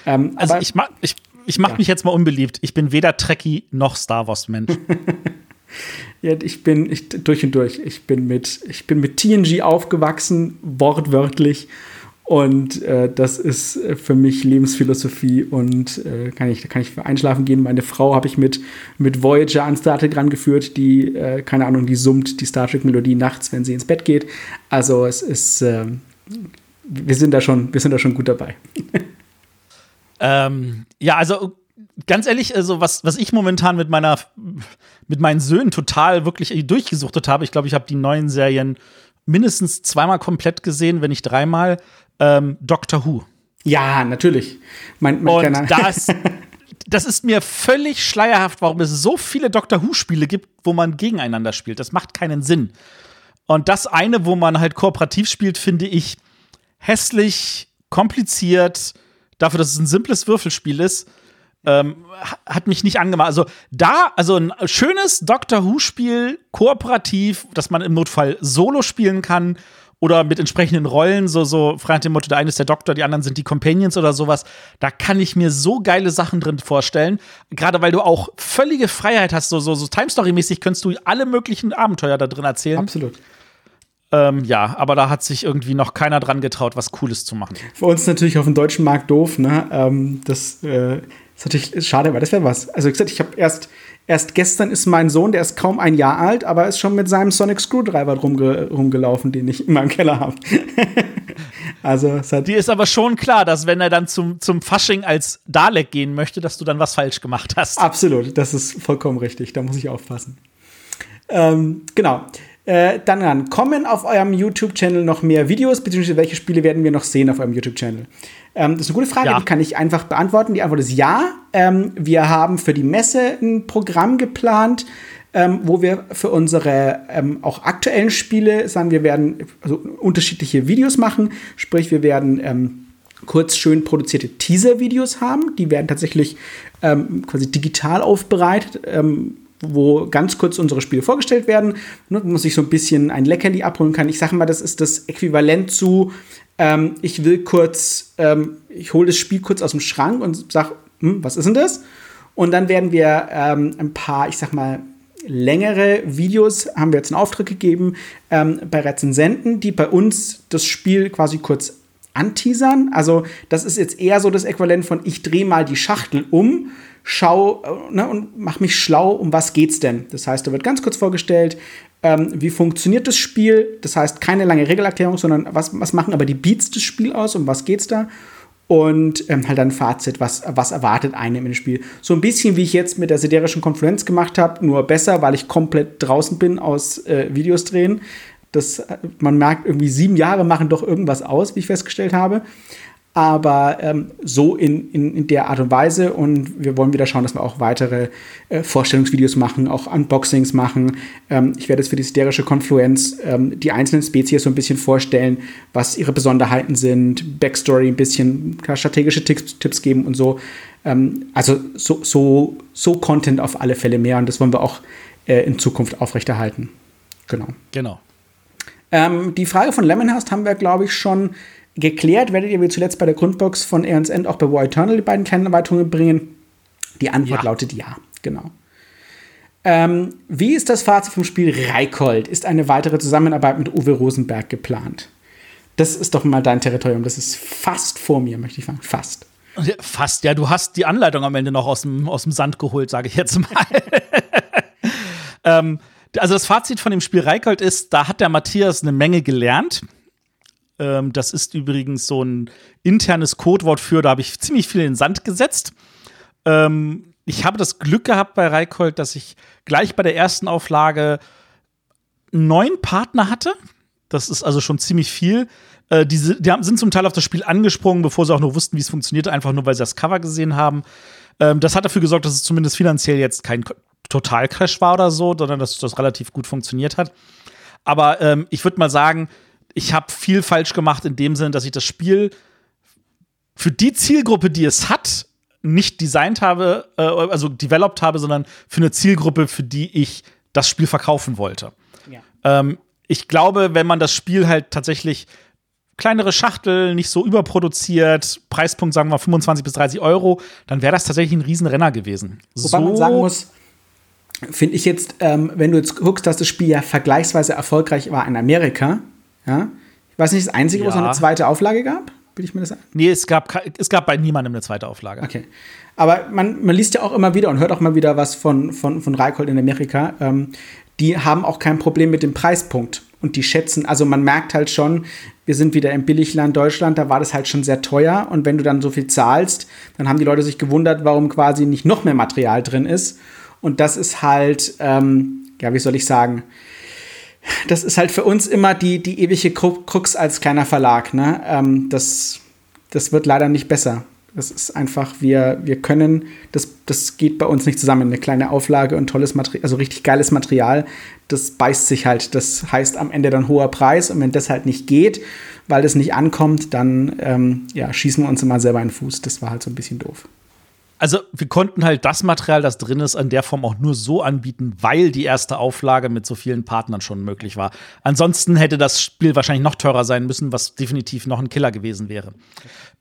[SPEAKER 2] Ähm, also ich mach, ich, ich mach ja. mich jetzt mal unbeliebt. Ich bin weder Trekkie noch Star Wars Mensch.
[SPEAKER 1] Ja, ich bin ich, durch und durch. Ich bin mit, ich bin mit TNG aufgewachsen, wortwörtlich. Und äh, das ist für mich Lebensphilosophie und äh, kann ich, da kann ich einschlafen gehen. Meine Frau habe ich mit, mit Voyager an Star Trek rangeführt, die, äh, keine Ahnung, die summt die Star Trek-Melodie nachts, wenn sie ins Bett geht. Also es ist, ähm, wir sind da schon, wir sind da schon gut dabei.
[SPEAKER 2] ähm, ja, also ganz ehrlich, also was, was ich momentan mit meiner, mit meinen Söhnen total wirklich durchgesuchtet habe, ich glaube, ich habe die neuen Serien mindestens zweimal komplett gesehen, wenn nicht dreimal. Ähm, Doctor Who.
[SPEAKER 1] Ja, natürlich.
[SPEAKER 2] Mein, mein Und das, das ist mir völlig schleierhaft, warum es so viele Doctor Who-Spiele gibt, wo man gegeneinander spielt. Das macht keinen Sinn. Und das eine, wo man halt kooperativ spielt, finde ich hässlich, kompliziert, dafür, dass es ein simples Würfelspiel ist ähm, hat mich nicht angemacht. Also da, also ein schönes Doctor Who-Spiel, kooperativ, dass man im Notfall solo spielen kann oder mit entsprechenden Rollen, so, so frei nach dem Motto, der eine ist der Doktor, die anderen sind die Companions oder sowas. Da kann ich mir so geile Sachen drin vorstellen. Gerade weil du auch völlige Freiheit hast, so, so, so Time Story-mäßig könntest du alle möglichen Abenteuer da drin erzählen.
[SPEAKER 1] Absolut.
[SPEAKER 2] Ähm, ja, aber da hat sich irgendwie noch keiner dran getraut, was Cooles zu machen.
[SPEAKER 1] Für uns natürlich auf dem deutschen Markt doof, ne? Ähm, das äh, ist natürlich schade, weil das wäre was. Also, wie gesagt, ich habe erst, erst gestern ist mein Sohn, der ist kaum ein Jahr alt, aber ist schon mit seinem Sonic Screwdriver rumge rumgelaufen, den ich in meinem Keller habe.
[SPEAKER 2] also, Die ist aber schon klar, dass wenn er dann zum, zum Fasching als Dalek gehen möchte, dass du dann was falsch gemacht hast.
[SPEAKER 1] Absolut, das ist vollkommen richtig. Da muss ich aufpassen. Ähm, genau. Äh, dann, dann kommen auf eurem YouTube-Channel noch mehr Videos, beziehungsweise welche Spiele werden wir noch sehen auf eurem YouTube-Channel? Ähm, das ist eine gute Frage, ja. die kann ich einfach beantworten. Die Antwort ist ja. Ähm, wir haben für die Messe ein Programm geplant, ähm, wo wir für unsere ähm, auch aktuellen Spiele sagen, wir werden also unterschiedliche Videos machen. Sprich, wir werden ähm, kurz schön produzierte Teaser-Videos haben. Die werden tatsächlich ähm, quasi digital aufbereitet wo ganz kurz unsere Spiele vorgestellt werden, ne, wo man sich so ein bisschen ein Leckerli abholen kann. Ich sage mal, das ist das Äquivalent zu, ähm, ich will kurz, ähm, ich hole das Spiel kurz aus dem Schrank und sage, hm, was ist denn das? Und dann werden wir ähm, ein paar, ich sag mal, längere Videos haben wir jetzt einen Auftrag gegeben ähm, bei Rezensenten, die bei uns das Spiel quasi kurz anteasern. Also das ist jetzt eher so das Äquivalent von ich drehe mal die Schachtel um schau äh, ne, und mach mich schlau, um was geht's denn. Das heißt, da wird ganz kurz vorgestellt, ähm, wie funktioniert das Spiel. Das heißt, keine lange Regelerklärung, sondern was, was machen aber die Beats des Spiels aus, um was geht's da. Und ähm, halt ein Fazit, was, was erwartet einem im Spiel. So ein bisschen wie ich jetzt mit der siderischen Konfluenz gemacht habe, nur besser, weil ich komplett draußen bin aus äh, Videos drehen. Das, man merkt, irgendwie sieben Jahre machen doch irgendwas aus, wie ich festgestellt habe. Aber ähm, so in, in, in, der Art und Weise. Und wir wollen wieder schauen, dass wir auch weitere äh, Vorstellungsvideos machen, auch Unboxings machen. Ähm, ich werde jetzt für die hysterische Konfluenz ähm, die einzelnen Spezies so ein bisschen vorstellen, was ihre Besonderheiten sind, Backstory ein bisschen, strategische Tipps, Tipps geben und so. Ähm, also so, so, so Content auf alle Fälle mehr und das wollen wir auch äh, in Zukunft aufrechterhalten. Genau.
[SPEAKER 2] Genau.
[SPEAKER 1] Ähm, die Frage von Lemonhurst haben wir, glaube ich, schon geklärt. Werdet ihr wie zuletzt bei der Grundbox von Aeons End auch bei War Eternal die beiden Kernerweiterungen bringen? Die Antwort ja. lautet ja, genau. Ähm, wie ist das Fazit vom Spiel Reikold? Ist eine weitere Zusammenarbeit mit Uwe Rosenberg geplant? Das ist doch mal dein Territorium. Das ist fast vor mir, möchte ich sagen. Fast.
[SPEAKER 2] Fast, ja. Du hast die Anleitung am Ende noch aus dem, aus dem Sand geholt, sage ich jetzt mal. ähm, also das Fazit von dem Spiel Reikold ist, da hat der Matthias eine Menge gelernt. Ähm, das ist übrigens so ein internes Codewort für, da habe ich ziemlich viel in den Sand gesetzt. Ähm, ich habe das Glück gehabt bei Reikold, dass ich gleich bei der ersten Auflage neun Partner hatte. Das ist also schon ziemlich viel. Äh, die, die sind zum Teil auf das Spiel angesprungen, bevor sie auch nur wussten, wie es funktioniert, einfach nur, weil sie das Cover gesehen haben. Ähm, das hat dafür gesorgt, dass es zumindest finanziell jetzt kein Totalcrash war oder so, sondern dass das relativ gut funktioniert hat. Aber ähm, ich würde mal sagen, ich habe viel falsch gemacht in dem Sinne, dass ich das Spiel für die Zielgruppe, die es hat, nicht designt habe, äh, also developed habe, sondern für eine Zielgruppe, für die ich das Spiel verkaufen wollte. Ja. Ähm, ich glaube, wenn man das Spiel halt tatsächlich kleinere Schachtel, nicht so überproduziert, Preispunkt sagen wir 25 bis 30 Euro, dann wäre das tatsächlich ein Riesenrenner gewesen.
[SPEAKER 1] Wobei so man sagen muss, finde ich jetzt, ähm, wenn du jetzt guckst, dass das Spiel ja vergleichsweise erfolgreich war in Amerika, ja, ich weiß nicht, das Einzige, ja. wo es eine zweite Auflage gab?
[SPEAKER 2] Will ich mir das Nee, es gab, es gab bei niemandem eine zweite Auflage.
[SPEAKER 1] Okay. Aber man, man liest ja auch immer wieder und hört auch mal wieder was von, von, von Reikold in Amerika. Ähm, die haben auch kein Problem mit dem Preispunkt. Und die schätzen, also man merkt halt schon, wir sind wieder im Billigland Deutschland, da war das halt schon sehr teuer. Und wenn du dann so viel zahlst, dann haben die Leute sich gewundert, warum quasi nicht noch mehr Material drin ist. Und das ist halt, ähm, ja, wie soll ich sagen, das ist halt für uns immer die, die ewige Krux als kleiner Verlag. Ne? Ähm, das, das wird leider nicht besser. Das ist einfach, wir, wir können, das, das geht bei uns nicht zusammen. Eine kleine Auflage und tolles Material, also richtig geiles Material, das beißt sich halt. Das heißt am Ende dann hoher Preis. Und wenn das halt nicht geht, weil das nicht ankommt, dann ähm, ja, schießen wir uns immer selber in den Fuß. Das war halt so ein bisschen doof
[SPEAKER 2] also wir konnten halt das Material, das drin ist, in der Form auch nur so anbieten, weil die erste Auflage mit so vielen Partnern schon möglich war. Ansonsten hätte das Spiel wahrscheinlich noch teurer sein müssen, was definitiv noch ein Killer gewesen wäre.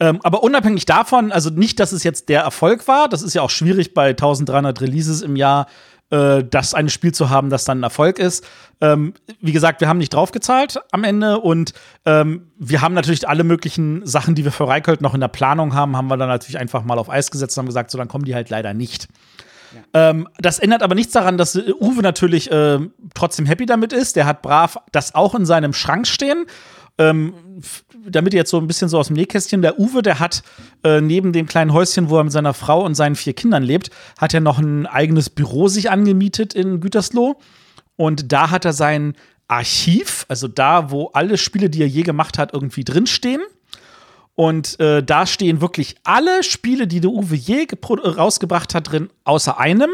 [SPEAKER 2] Ähm, aber unabhängig davon, also nicht, dass es jetzt der Erfolg war, das ist ja auch schwierig bei 1300 Releases im Jahr äh, das eine Spiel zu haben, das dann ein Erfolg ist. Ähm, wie gesagt, wir haben nicht draufgezahlt am Ende und ähm, wir haben natürlich alle möglichen Sachen, die wir für Reikold noch in der Planung haben, haben wir dann natürlich einfach mal auf Eis gesetzt und haben gesagt, so dann kommen die halt leider nicht. Ja. Ähm, das ändert aber nichts daran, dass Uwe natürlich äh, trotzdem happy damit ist. Der hat brav das auch in seinem Schrank stehen. Ähm, damit jetzt so ein bisschen so aus dem Nähkästchen, der Uwe, der hat äh, neben dem kleinen Häuschen, wo er mit seiner Frau und seinen vier Kindern lebt, hat er noch ein eigenes Büro sich angemietet in Gütersloh. Und da hat er sein Archiv, also da, wo alle Spiele, die er je gemacht hat, irgendwie drinstehen. Und äh, da stehen wirklich alle Spiele, die der Uwe je rausgebracht hat, drin, außer einem.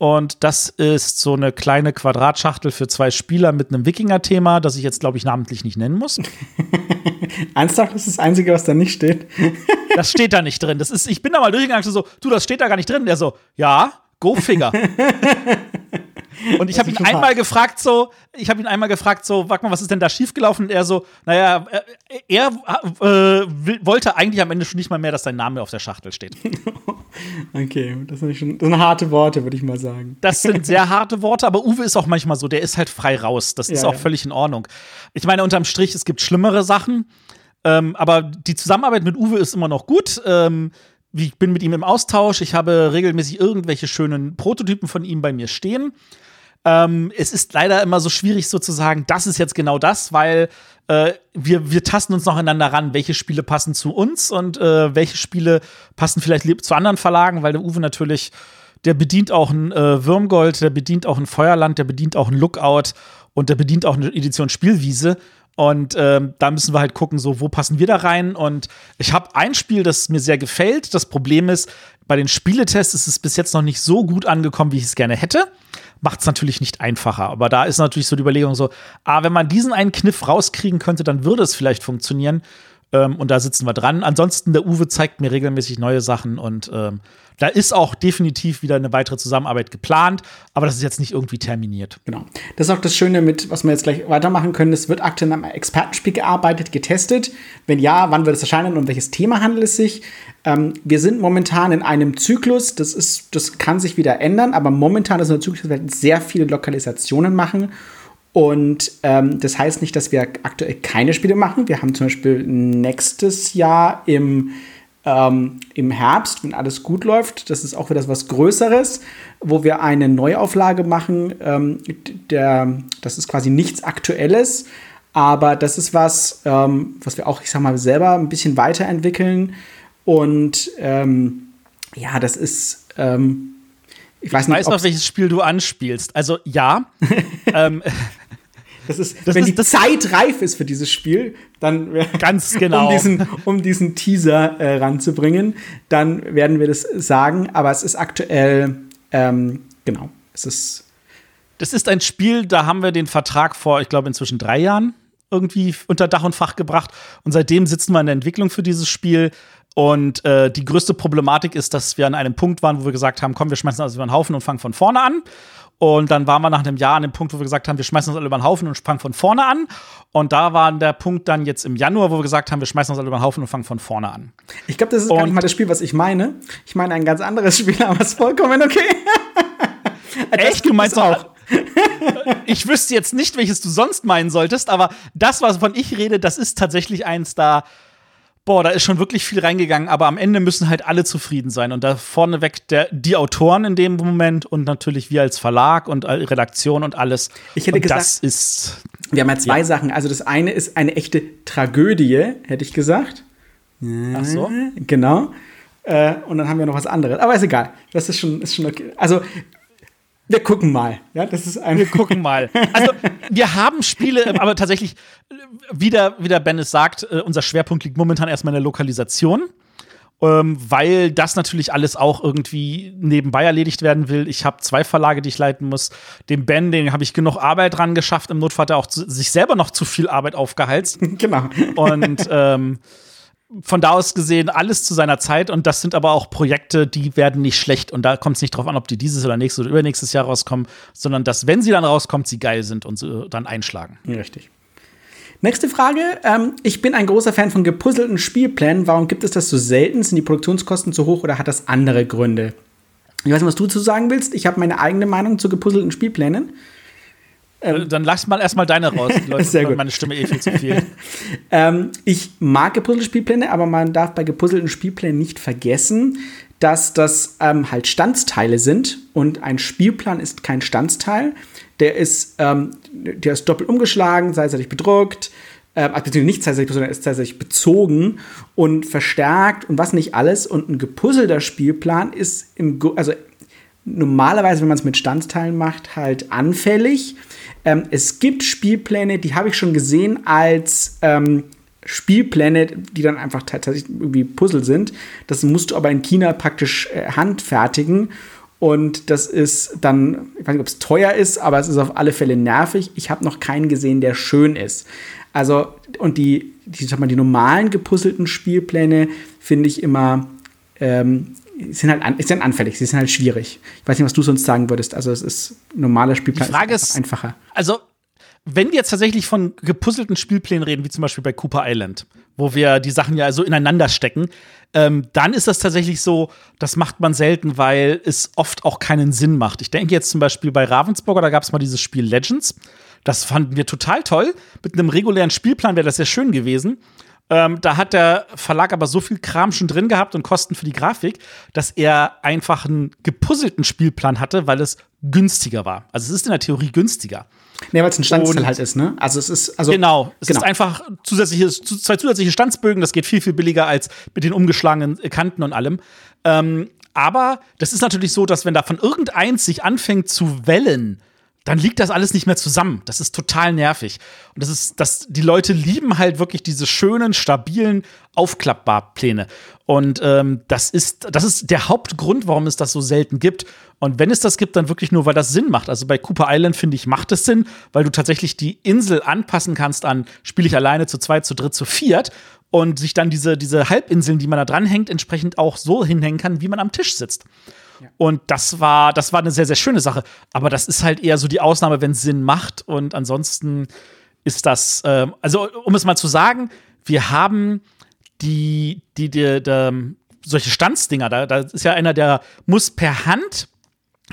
[SPEAKER 2] Und das ist so eine kleine Quadratschachtel für zwei Spieler mit einem Wikinger-Thema, das ich jetzt, glaube ich, namentlich nicht nennen muss.
[SPEAKER 1] Ernsthaft ist das Einzige, was da nicht steht.
[SPEAKER 2] das steht da nicht drin. Das ist, ich bin da mal durchgegangen, so, du, das steht da gar nicht drin. Der so, ja, go figure. Und ich habe ihn einmal gefragt, so, ich habe ihn einmal gefragt, so, warte mal, was ist denn da schiefgelaufen? Und er so, naja, er, er äh, wollte eigentlich am Ende schon nicht mal mehr, dass sein Name auf der Schachtel steht.
[SPEAKER 1] okay, das sind, schon, das sind harte Worte, würde ich mal sagen.
[SPEAKER 2] Das sind sehr harte Worte, aber Uwe ist auch manchmal so, der ist halt frei raus. Das ist ja, auch ja. völlig in Ordnung. Ich meine, unterm Strich, es gibt schlimmere Sachen. Ähm, aber die Zusammenarbeit mit Uwe ist immer noch gut. Ähm, ich bin mit ihm im Austausch. Ich habe regelmäßig irgendwelche schönen Prototypen von ihm bei mir stehen. Ähm, es ist leider immer so schwierig sozusagen, das ist jetzt genau das, weil äh, wir, wir tasten uns noch einander ran, welche Spiele passen zu uns und äh, welche Spiele passen vielleicht zu anderen Verlagen, weil der Uwe natürlich, der bedient auch ein äh, Würmgold, der bedient auch ein Feuerland, der bedient auch ein Lookout und der bedient auch eine Edition Spielwiese. Und ähm, da müssen wir halt gucken, so, wo passen wir da rein. Und ich habe ein Spiel, das mir sehr gefällt. Das Problem ist, bei den Spieletests ist es bis jetzt noch nicht so gut angekommen, wie ich es gerne hätte. Macht es natürlich nicht einfacher. Aber da ist natürlich so die Überlegung so, ah, wenn man diesen einen Kniff rauskriegen könnte, dann würde es vielleicht funktionieren. Ähm, und da sitzen wir dran. Ansonsten, der Uwe zeigt mir regelmäßig neue Sachen und ähm, da ist auch definitiv wieder eine weitere Zusammenarbeit geplant, aber das ist jetzt nicht irgendwie terminiert.
[SPEAKER 1] Genau. Das ist auch das Schöne mit, was wir jetzt gleich weitermachen können. Es wird aktuell am Expertenspiel gearbeitet, getestet. Wenn ja, wann wird es erscheinen und um welches Thema handelt es sich? Ähm, wir sind momentan in einem Zyklus, das, ist, das kann sich wieder ändern, aber momentan ist ein Zyklus, wir werden sehr viele Lokalisationen machen. Und ähm, das heißt nicht, dass wir aktuell keine Spiele machen. Wir haben zum Beispiel nächstes Jahr im, ähm, im Herbst, wenn alles gut läuft, das ist auch wieder was Größeres, wo wir eine Neuauflage machen. Ähm, der, das ist quasi nichts Aktuelles, aber das ist was, ähm, was wir auch, ich sag mal, selber ein bisschen weiterentwickeln. Und ähm, ja, das ist ähm,
[SPEAKER 2] ich weiß, nicht, ich weiß noch, welches Spiel du anspielst. Also ja. ähm,
[SPEAKER 1] das ist, das wenn ist, die Zeit reif ist für dieses Spiel, dann
[SPEAKER 2] ganz genau,
[SPEAKER 1] um diesen, um diesen Teaser äh, ranzubringen, dann werden wir das sagen. Aber es ist aktuell, ähm, genau, es ist.
[SPEAKER 2] Das ist ein Spiel, da haben wir den Vertrag vor, ich glaube, inzwischen drei Jahren irgendwie unter Dach und Fach gebracht. Und seitdem sitzen wir in der Entwicklung für dieses Spiel. Und äh, die größte Problematik ist, dass wir an einem Punkt waren, wo wir gesagt haben, komm, wir schmeißen alles über den Haufen und fangen von vorne an. Und dann waren wir nach einem Jahr an dem Punkt, wo wir gesagt haben, wir schmeißen uns alle über den Haufen und fangen von vorne an. Und da war der Punkt dann jetzt im Januar, wo wir gesagt haben, wir schmeißen uns alle über den Haufen und fangen von vorne an.
[SPEAKER 1] Ich glaube, das ist und gar nicht mal das Spiel, was ich meine. Ich meine ein ganz anderes Spiel, aber es ist vollkommen okay.
[SPEAKER 2] Echt? Du meinst auch? ich wüsste jetzt nicht, welches du sonst meinen solltest, aber das, wovon ich rede, das ist tatsächlich eins da boah, da ist schon wirklich viel reingegangen, aber am Ende müssen halt alle zufrieden sein. Und da vorneweg der, die Autoren in dem Moment und natürlich wir als Verlag und Redaktion und alles.
[SPEAKER 1] Ich hätte
[SPEAKER 2] und
[SPEAKER 1] gesagt,
[SPEAKER 2] das ist.
[SPEAKER 1] Wir haben ja zwei ja. Sachen. Also das eine ist eine echte Tragödie, hätte ich gesagt.
[SPEAKER 2] Ach so.
[SPEAKER 1] Genau. Äh, und dann haben wir noch was anderes. Aber ist egal. Das ist schon, ist schon okay. Also wir gucken mal. Ja, das ist ein
[SPEAKER 2] wir gucken mal. Also, wir haben Spiele, aber tatsächlich, wie der, wie der Ben es sagt, äh, unser Schwerpunkt liegt momentan erstmal in der Lokalisation. Ähm, weil das natürlich alles auch irgendwie nebenbei erledigt werden will. Ich habe zwei Verlage, die ich leiten muss. Dem Ben, den habe ich genug Arbeit dran geschafft. Im Notfall hat er auch zu, sich selber noch zu viel Arbeit aufgeheizt.
[SPEAKER 1] Genau.
[SPEAKER 2] Und ähm, von da aus gesehen alles zu seiner Zeit und das sind aber auch Projekte, die werden nicht schlecht und da kommt es nicht drauf an, ob die dieses oder nächstes oder übernächstes Jahr rauskommen, sondern dass, wenn sie dann rauskommt, sie geil sind und so dann einschlagen.
[SPEAKER 1] Richtig. Nächste Frage. Ähm, ich bin ein großer Fan von gepuzzelten Spielplänen. Warum gibt es das so selten? Sind die Produktionskosten zu hoch oder hat das andere Gründe? Ich weiß nicht, was du zu sagen willst. Ich habe meine eigene Meinung zu gepuzzelten Spielplänen.
[SPEAKER 2] Ähm, Dann lass mal erstmal deine raus. Leute
[SPEAKER 1] Sehr gut.
[SPEAKER 2] meine Stimme eh viel zu viel.
[SPEAKER 1] ähm, ich mag gepuzzelte Spielpläne, aber man darf bei gepuzzelten Spielplänen nicht vergessen, dass das ähm, halt Standsteile sind und ein Spielplan ist kein Standsteil. Der ist, ähm, der ist doppelt umgeschlagen, seitig bedruckt, äh, beziehungsweise nicht zeitseitig, sondern ist zeitseitig bezogen und verstärkt und was nicht alles. Und ein gepuzzelter Spielplan ist im, also normalerweise, wenn man es mit Standsteilen macht, halt anfällig ähm, es gibt Spielpläne, die habe ich schon gesehen als ähm, Spielpläne, die dann einfach tatsächlich irgendwie Puzzle sind. Das musst du aber in China praktisch äh, handfertigen. Und das ist dann, ich weiß nicht, ob es teuer ist, aber es ist auf alle Fälle nervig. Ich habe noch keinen gesehen, der schön ist. Also, und die, die, sag mal, die normalen gepuzzelten Spielpläne finde ich immer ähm, sind halt sind anfällig, sie sind halt schwierig. Ich weiß nicht, was du sonst sagen würdest. Also es ist normaler Spielplan
[SPEAKER 2] Die Frage ist, einfacher. Also wenn wir jetzt tatsächlich von gepuzzelten Spielplänen reden, wie zum Beispiel bei Cooper Island, wo wir die Sachen ja so ineinander stecken, ähm, dann ist das tatsächlich so, das macht man selten, weil es oft auch keinen Sinn macht. Ich denke jetzt zum Beispiel bei Ravensburger, da gab es mal dieses Spiel Legends. Das fanden wir total toll. Mit einem regulären Spielplan wäre das sehr schön gewesen. Ähm, da hat der Verlag aber so viel Kram schon drin gehabt und Kosten für die Grafik, dass er einfach einen gepuzzelten Spielplan hatte, weil es günstiger war. Also es ist in der Theorie günstiger.
[SPEAKER 1] Nee, weil es ein Standsteil halt ist, ne? Also es ist also
[SPEAKER 2] genau, es genau. ist einfach zusätzliche, zwei zusätzliche Standsbögen. Das geht viel viel billiger als mit den umgeschlagenen Kanten und allem. Ähm, aber das ist natürlich so, dass wenn da von irgendeins sich anfängt zu wellen, dann liegt das alles nicht mehr zusammen. Das ist total nervig. Und das ist, das, die Leute lieben halt wirklich diese schönen, stabilen Aufklappbarpläne. Und ähm, das ist, das ist der Hauptgrund, warum es das so selten gibt. Und wenn es das gibt, dann wirklich nur, weil das Sinn macht. Also bei Cooper Island, finde ich, macht es Sinn, weil du tatsächlich die Insel anpassen kannst an, spiele ich alleine zu zweit, zu dritt, zu viert und sich dann diese, diese Halbinseln, die man da dranhängt, entsprechend auch so hinhängen kann, wie man am Tisch sitzt. Und das war, das war eine sehr, sehr schöne Sache. Aber das ist halt eher so die Ausnahme, wenn es Sinn macht. Und ansonsten ist das, äh, also um es mal zu sagen, wir haben die, die, die, die solche Stanzdinger, da, da ist ja einer, der muss per Hand,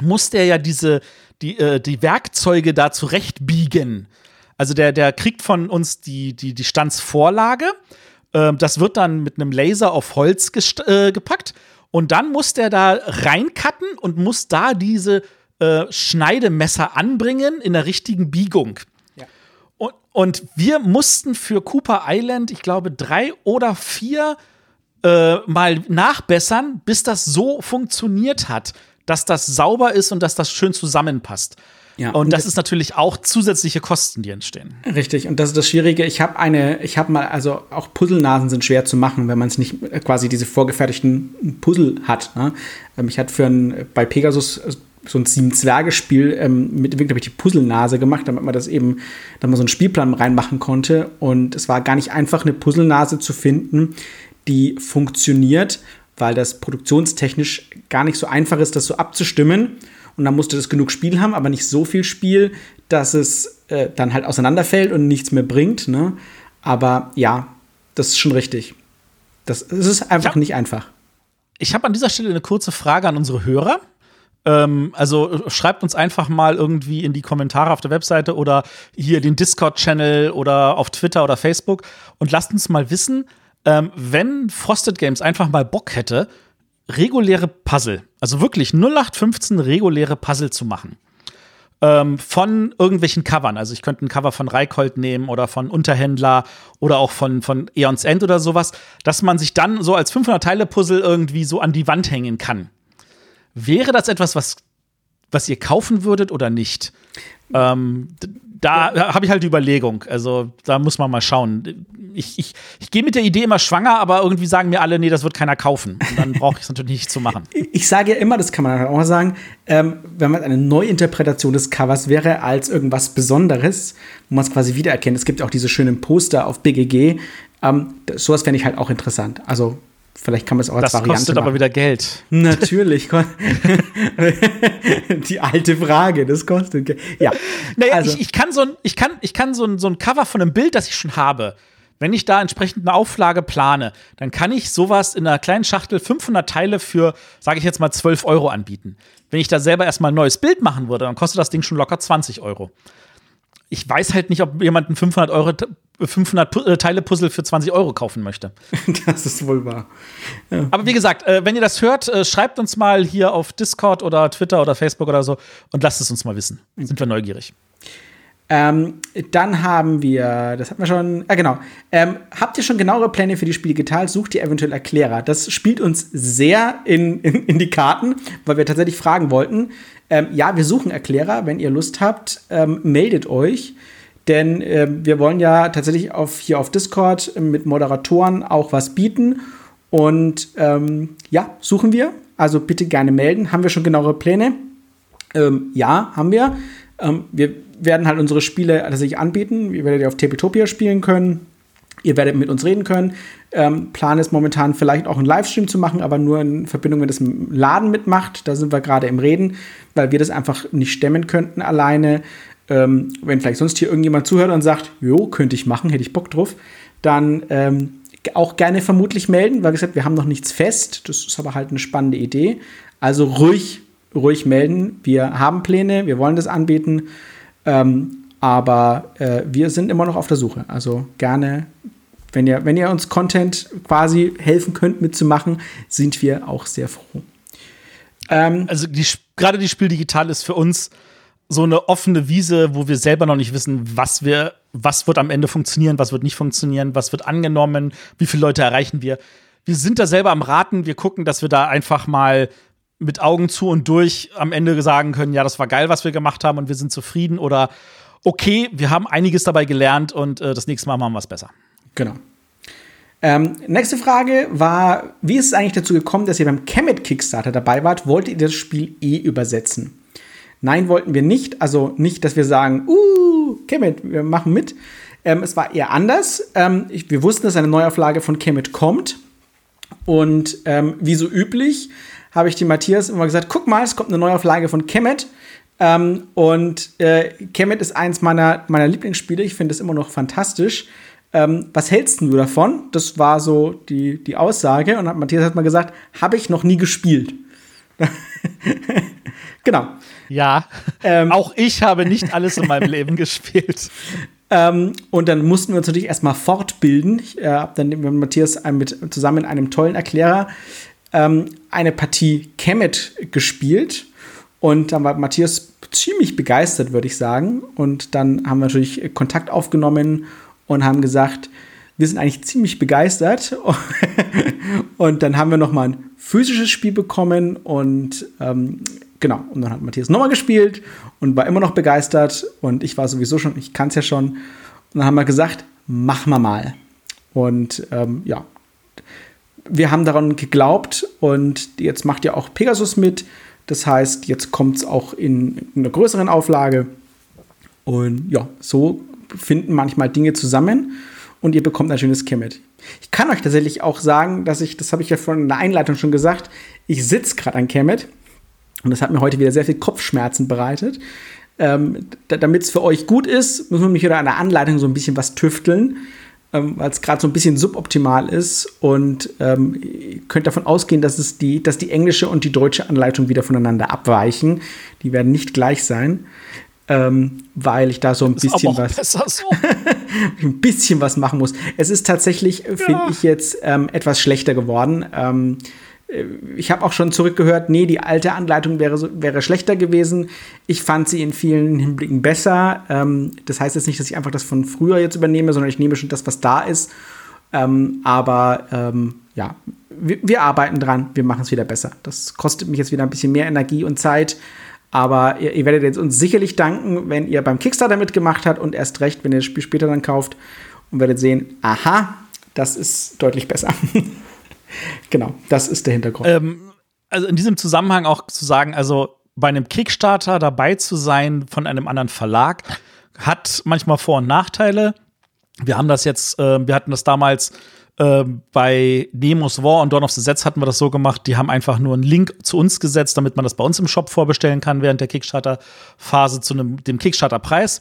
[SPEAKER 2] muss der ja diese, die, äh, die Werkzeuge da zurechtbiegen. Also der, der kriegt von uns die, die, die Stanzvorlage. Äh, das wird dann mit einem Laser auf Holz äh, gepackt und dann muss der da reincutten und muss da diese äh, Schneidemesser anbringen in der richtigen Biegung. Ja. Und, und wir mussten für Cooper Island, ich glaube, drei oder vier äh, mal nachbessern, bis das so funktioniert hat, dass das sauber ist und dass das schön zusammenpasst. Ja, und das ist natürlich auch zusätzliche Kosten, die entstehen.
[SPEAKER 1] Richtig, und das ist das Schwierige. Ich habe eine, ich habe mal, also auch Puzzlenasen sind schwer zu machen, wenn man es nicht äh, quasi diese vorgefertigten Puzzle hat. Ne? Ähm, ich hatte für ein, bei Pegasus äh, so ein Sieben-Zwerge-Spiel ähm, mit wirklich habe ich die Puzzlenase gemacht, damit man das eben, damit man so einen Spielplan reinmachen konnte. Und es war gar nicht einfach, eine Puzzlenase zu finden, die funktioniert, weil das produktionstechnisch gar nicht so einfach ist, das so abzustimmen. Und dann musste das genug Spiel haben, aber nicht so viel Spiel, dass es äh, dann halt auseinanderfällt und nichts mehr bringt. Ne? Aber ja, das ist schon richtig. Das, das ist einfach ja. nicht einfach.
[SPEAKER 2] Ich habe an dieser Stelle eine kurze Frage an unsere Hörer. Ähm, also schreibt uns einfach mal irgendwie in die Kommentare auf der Webseite oder hier den Discord-Channel oder auf Twitter oder Facebook und lasst uns mal wissen, ähm, wenn Frosted Games einfach mal Bock hätte, reguläre Puzzle, also wirklich 0815 reguläre Puzzle zu machen. Ähm, von irgendwelchen Covern. Also ich könnte ein Cover von Reikold nehmen oder von Unterhändler oder auch von, von Eons End oder sowas, dass man sich dann so als 500-Teile-Puzzle irgendwie so an die Wand hängen kann. Wäre das etwas, was, was ihr kaufen würdet oder nicht? Ähm, da ja. habe ich halt die Überlegung. Also da muss man mal schauen. Ich, ich, ich gehe mit der Idee immer schwanger, aber irgendwie sagen mir alle, nee, das wird keiner kaufen. Und dann brauche ich es natürlich nicht zu machen.
[SPEAKER 1] Ich sage ja immer, das kann man auch sagen, ähm, wenn man eine Neuinterpretation des Covers wäre als irgendwas Besonderes, wo man es quasi wiedererkennt. Es gibt auch diese schönen Poster auf BGG. Ähm, sowas fände ich halt auch interessant. Also Vielleicht kann man es auch als
[SPEAKER 2] das Variante Das kostet aber wieder Geld.
[SPEAKER 1] Natürlich. Die alte Frage, das kostet Geld. Ja.
[SPEAKER 2] Naja, also. ich, ich, kann, so ein, ich kann, ich kann so, ein, so ein Cover von einem Bild, das ich schon habe, wenn ich da entsprechend eine Auflage plane, dann kann ich sowas in einer kleinen Schachtel 500 Teile für, sage ich jetzt mal, 12 Euro anbieten. Wenn ich da selber erstmal ein neues Bild machen würde, dann kostet das Ding schon locker 20 Euro ich weiß halt nicht, ob jemand ein 500 Euro 500 äh, Teile Puzzle für 20 Euro kaufen möchte.
[SPEAKER 1] Das ist wohl wahr.
[SPEAKER 2] Ja. Aber wie gesagt, äh, wenn ihr das hört, äh, schreibt uns mal hier auf Discord oder Twitter oder Facebook oder so und lasst es uns mal wissen. Sind wir neugierig.
[SPEAKER 1] Ähm, dann haben wir, das hatten wir schon, ah genau, ähm, habt ihr schon genauere Pläne für die Spiele geteilt? Sucht ihr eventuell Erklärer? Das spielt uns sehr in, in, in die Karten, weil wir tatsächlich fragen wollten. Ähm, ja, wir suchen Erklärer. Wenn ihr Lust habt, ähm, meldet euch. Denn äh, wir wollen ja tatsächlich auf, hier auf Discord mit Moderatoren auch was bieten. Und ähm, ja, suchen wir. Also bitte gerne melden. Haben wir schon genauere Pläne? Ähm, ja, haben wir. Ähm, wir werden halt unsere Spiele tatsächlich anbieten. Ihr werdet ja auf Tabletopia spielen können. Ihr werdet mit uns reden können. Ähm, Plan ist momentan vielleicht auch einen Livestream zu machen, aber nur in Verbindung, wenn das Laden mitmacht. Da sind wir gerade im Reden, weil wir das einfach nicht stemmen könnten alleine. Ähm, wenn vielleicht sonst hier irgendjemand zuhört und sagt, jo, könnte ich machen, hätte ich Bock drauf, dann ähm, auch gerne vermutlich melden, weil gesagt, wir haben noch nichts fest. Das ist aber halt eine spannende Idee. Also ruhig, ruhig melden. Wir haben Pläne, wir wollen das anbieten. Ähm, aber äh, wir sind immer noch auf der Suche. Also gerne, wenn ihr, wenn ihr uns Content quasi helfen könnt mitzumachen, sind wir auch sehr froh.
[SPEAKER 2] Ähm, also gerade die Spiel digital ist für uns so eine offene Wiese, wo wir selber noch nicht wissen, was wir, was wird am Ende funktionieren, was wird nicht funktionieren, was wird angenommen, wie viele Leute erreichen wir. Wir sind da selber am Raten, wir gucken, dass wir da einfach mal mit Augen zu und durch am Ende sagen können, ja, das war geil, was wir gemacht haben und wir sind zufrieden oder okay, wir haben einiges dabei gelernt und äh, das nächste Mal machen wir es besser.
[SPEAKER 1] Genau. Ähm, nächste Frage war, wie ist es eigentlich dazu gekommen, dass ihr beim Kemet Kickstarter dabei wart? Wollt ihr das Spiel eh übersetzen? Nein, wollten wir nicht. Also nicht, dass wir sagen, uh, Kemet, wir machen mit. Ähm, es war eher anders. Ähm, ich, wir wussten, dass eine Neuauflage von Kemet kommt. Und ähm, wie so üblich habe ich dem Matthias immer gesagt, guck mal, es kommt eine Neuauflage von Kemet. Ähm, und äh, Kemet ist eins meiner, meiner Lieblingsspiele. Ich finde es immer noch fantastisch. Ähm, was hältst du davon? Das war so die, die Aussage. Und Matthias hat mal gesagt, habe ich noch nie gespielt. genau.
[SPEAKER 2] Ja, ähm, auch ich habe nicht alles in meinem Leben gespielt.
[SPEAKER 1] Ähm, und dann mussten wir uns natürlich erstmal fortbilden. Ich äh, habe dann mit Matthias mit, zusammen in einem tollen Erklärer ähm, eine Partie Kemet gespielt. Und dann war Matthias ziemlich begeistert, würde ich sagen. Und dann haben wir natürlich Kontakt aufgenommen und haben gesagt, wir sind eigentlich ziemlich begeistert. und dann haben wir noch mal ein physisches Spiel bekommen und ähm, genau. Und dann hat Matthias nochmal gespielt und war immer noch begeistert. Und ich war sowieso schon, ich kann es ja schon. Und dann haben wir gesagt, machen wir mal. Und ähm, ja, wir haben daran geglaubt und jetzt macht ja auch Pegasus mit. Das heißt, jetzt kommt es auch in, in einer größeren Auflage. Und ja, so finden manchmal Dinge zusammen und ihr bekommt ein schönes Kemet. Ich kann euch tatsächlich auch sagen, dass ich, das habe ich ja vorhin in der Einleitung schon gesagt, ich sitze gerade an Kemet und das hat mir heute wieder sehr viel Kopfschmerzen bereitet. Ähm, Damit es für euch gut ist, müssen wir mich wieder an der Anleitung so ein bisschen was tüfteln ähm, weil es gerade so ein bisschen suboptimal ist und ähm, ihr könnt davon ausgehen, dass, es die, dass die englische und die deutsche Anleitung wieder voneinander abweichen. Die werden nicht gleich sein. Ähm, weil ich da so ein bisschen was so. ein bisschen was machen muss. Es ist tatsächlich, ja. finde ich jetzt ähm, etwas schlechter geworden. Ähm, äh, ich habe auch schon zurückgehört, nee, die alte Anleitung wäre, wäre schlechter gewesen. Ich fand sie in vielen Hinblicken besser. Ähm, das heißt jetzt nicht, dass ich einfach das von früher jetzt übernehme, sondern ich nehme schon das, was da ist. Ähm, aber ähm, ja, wir, wir, arbeiten dran, wir machen es wieder besser. Das kostet mich jetzt wieder ein bisschen mehr Energie und Zeit. Aber ihr, ihr werdet jetzt uns sicherlich danken, wenn ihr beim Kickstarter mitgemacht habt und erst recht, wenn ihr das Spiel später dann kauft und werdet sehen, aha, das ist deutlich besser. genau, das ist der Hintergrund.
[SPEAKER 2] Ähm, also in diesem Zusammenhang auch zu sagen, also bei einem Kickstarter dabei zu sein von einem anderen Verlag, hat manchmal Vor- und Nachteile. Wir haben das jetzt, äh, wir hatten das damals äh, bei Nemos War und Dawn of the Sets hatten wir das so gemacht, die haben einfach nur einen Link zu uns gesetzt, damit man das bei uns im Shop vorbestellen kann während der Kickstarter-Phase zu einem, dem Kickstarter-Preis.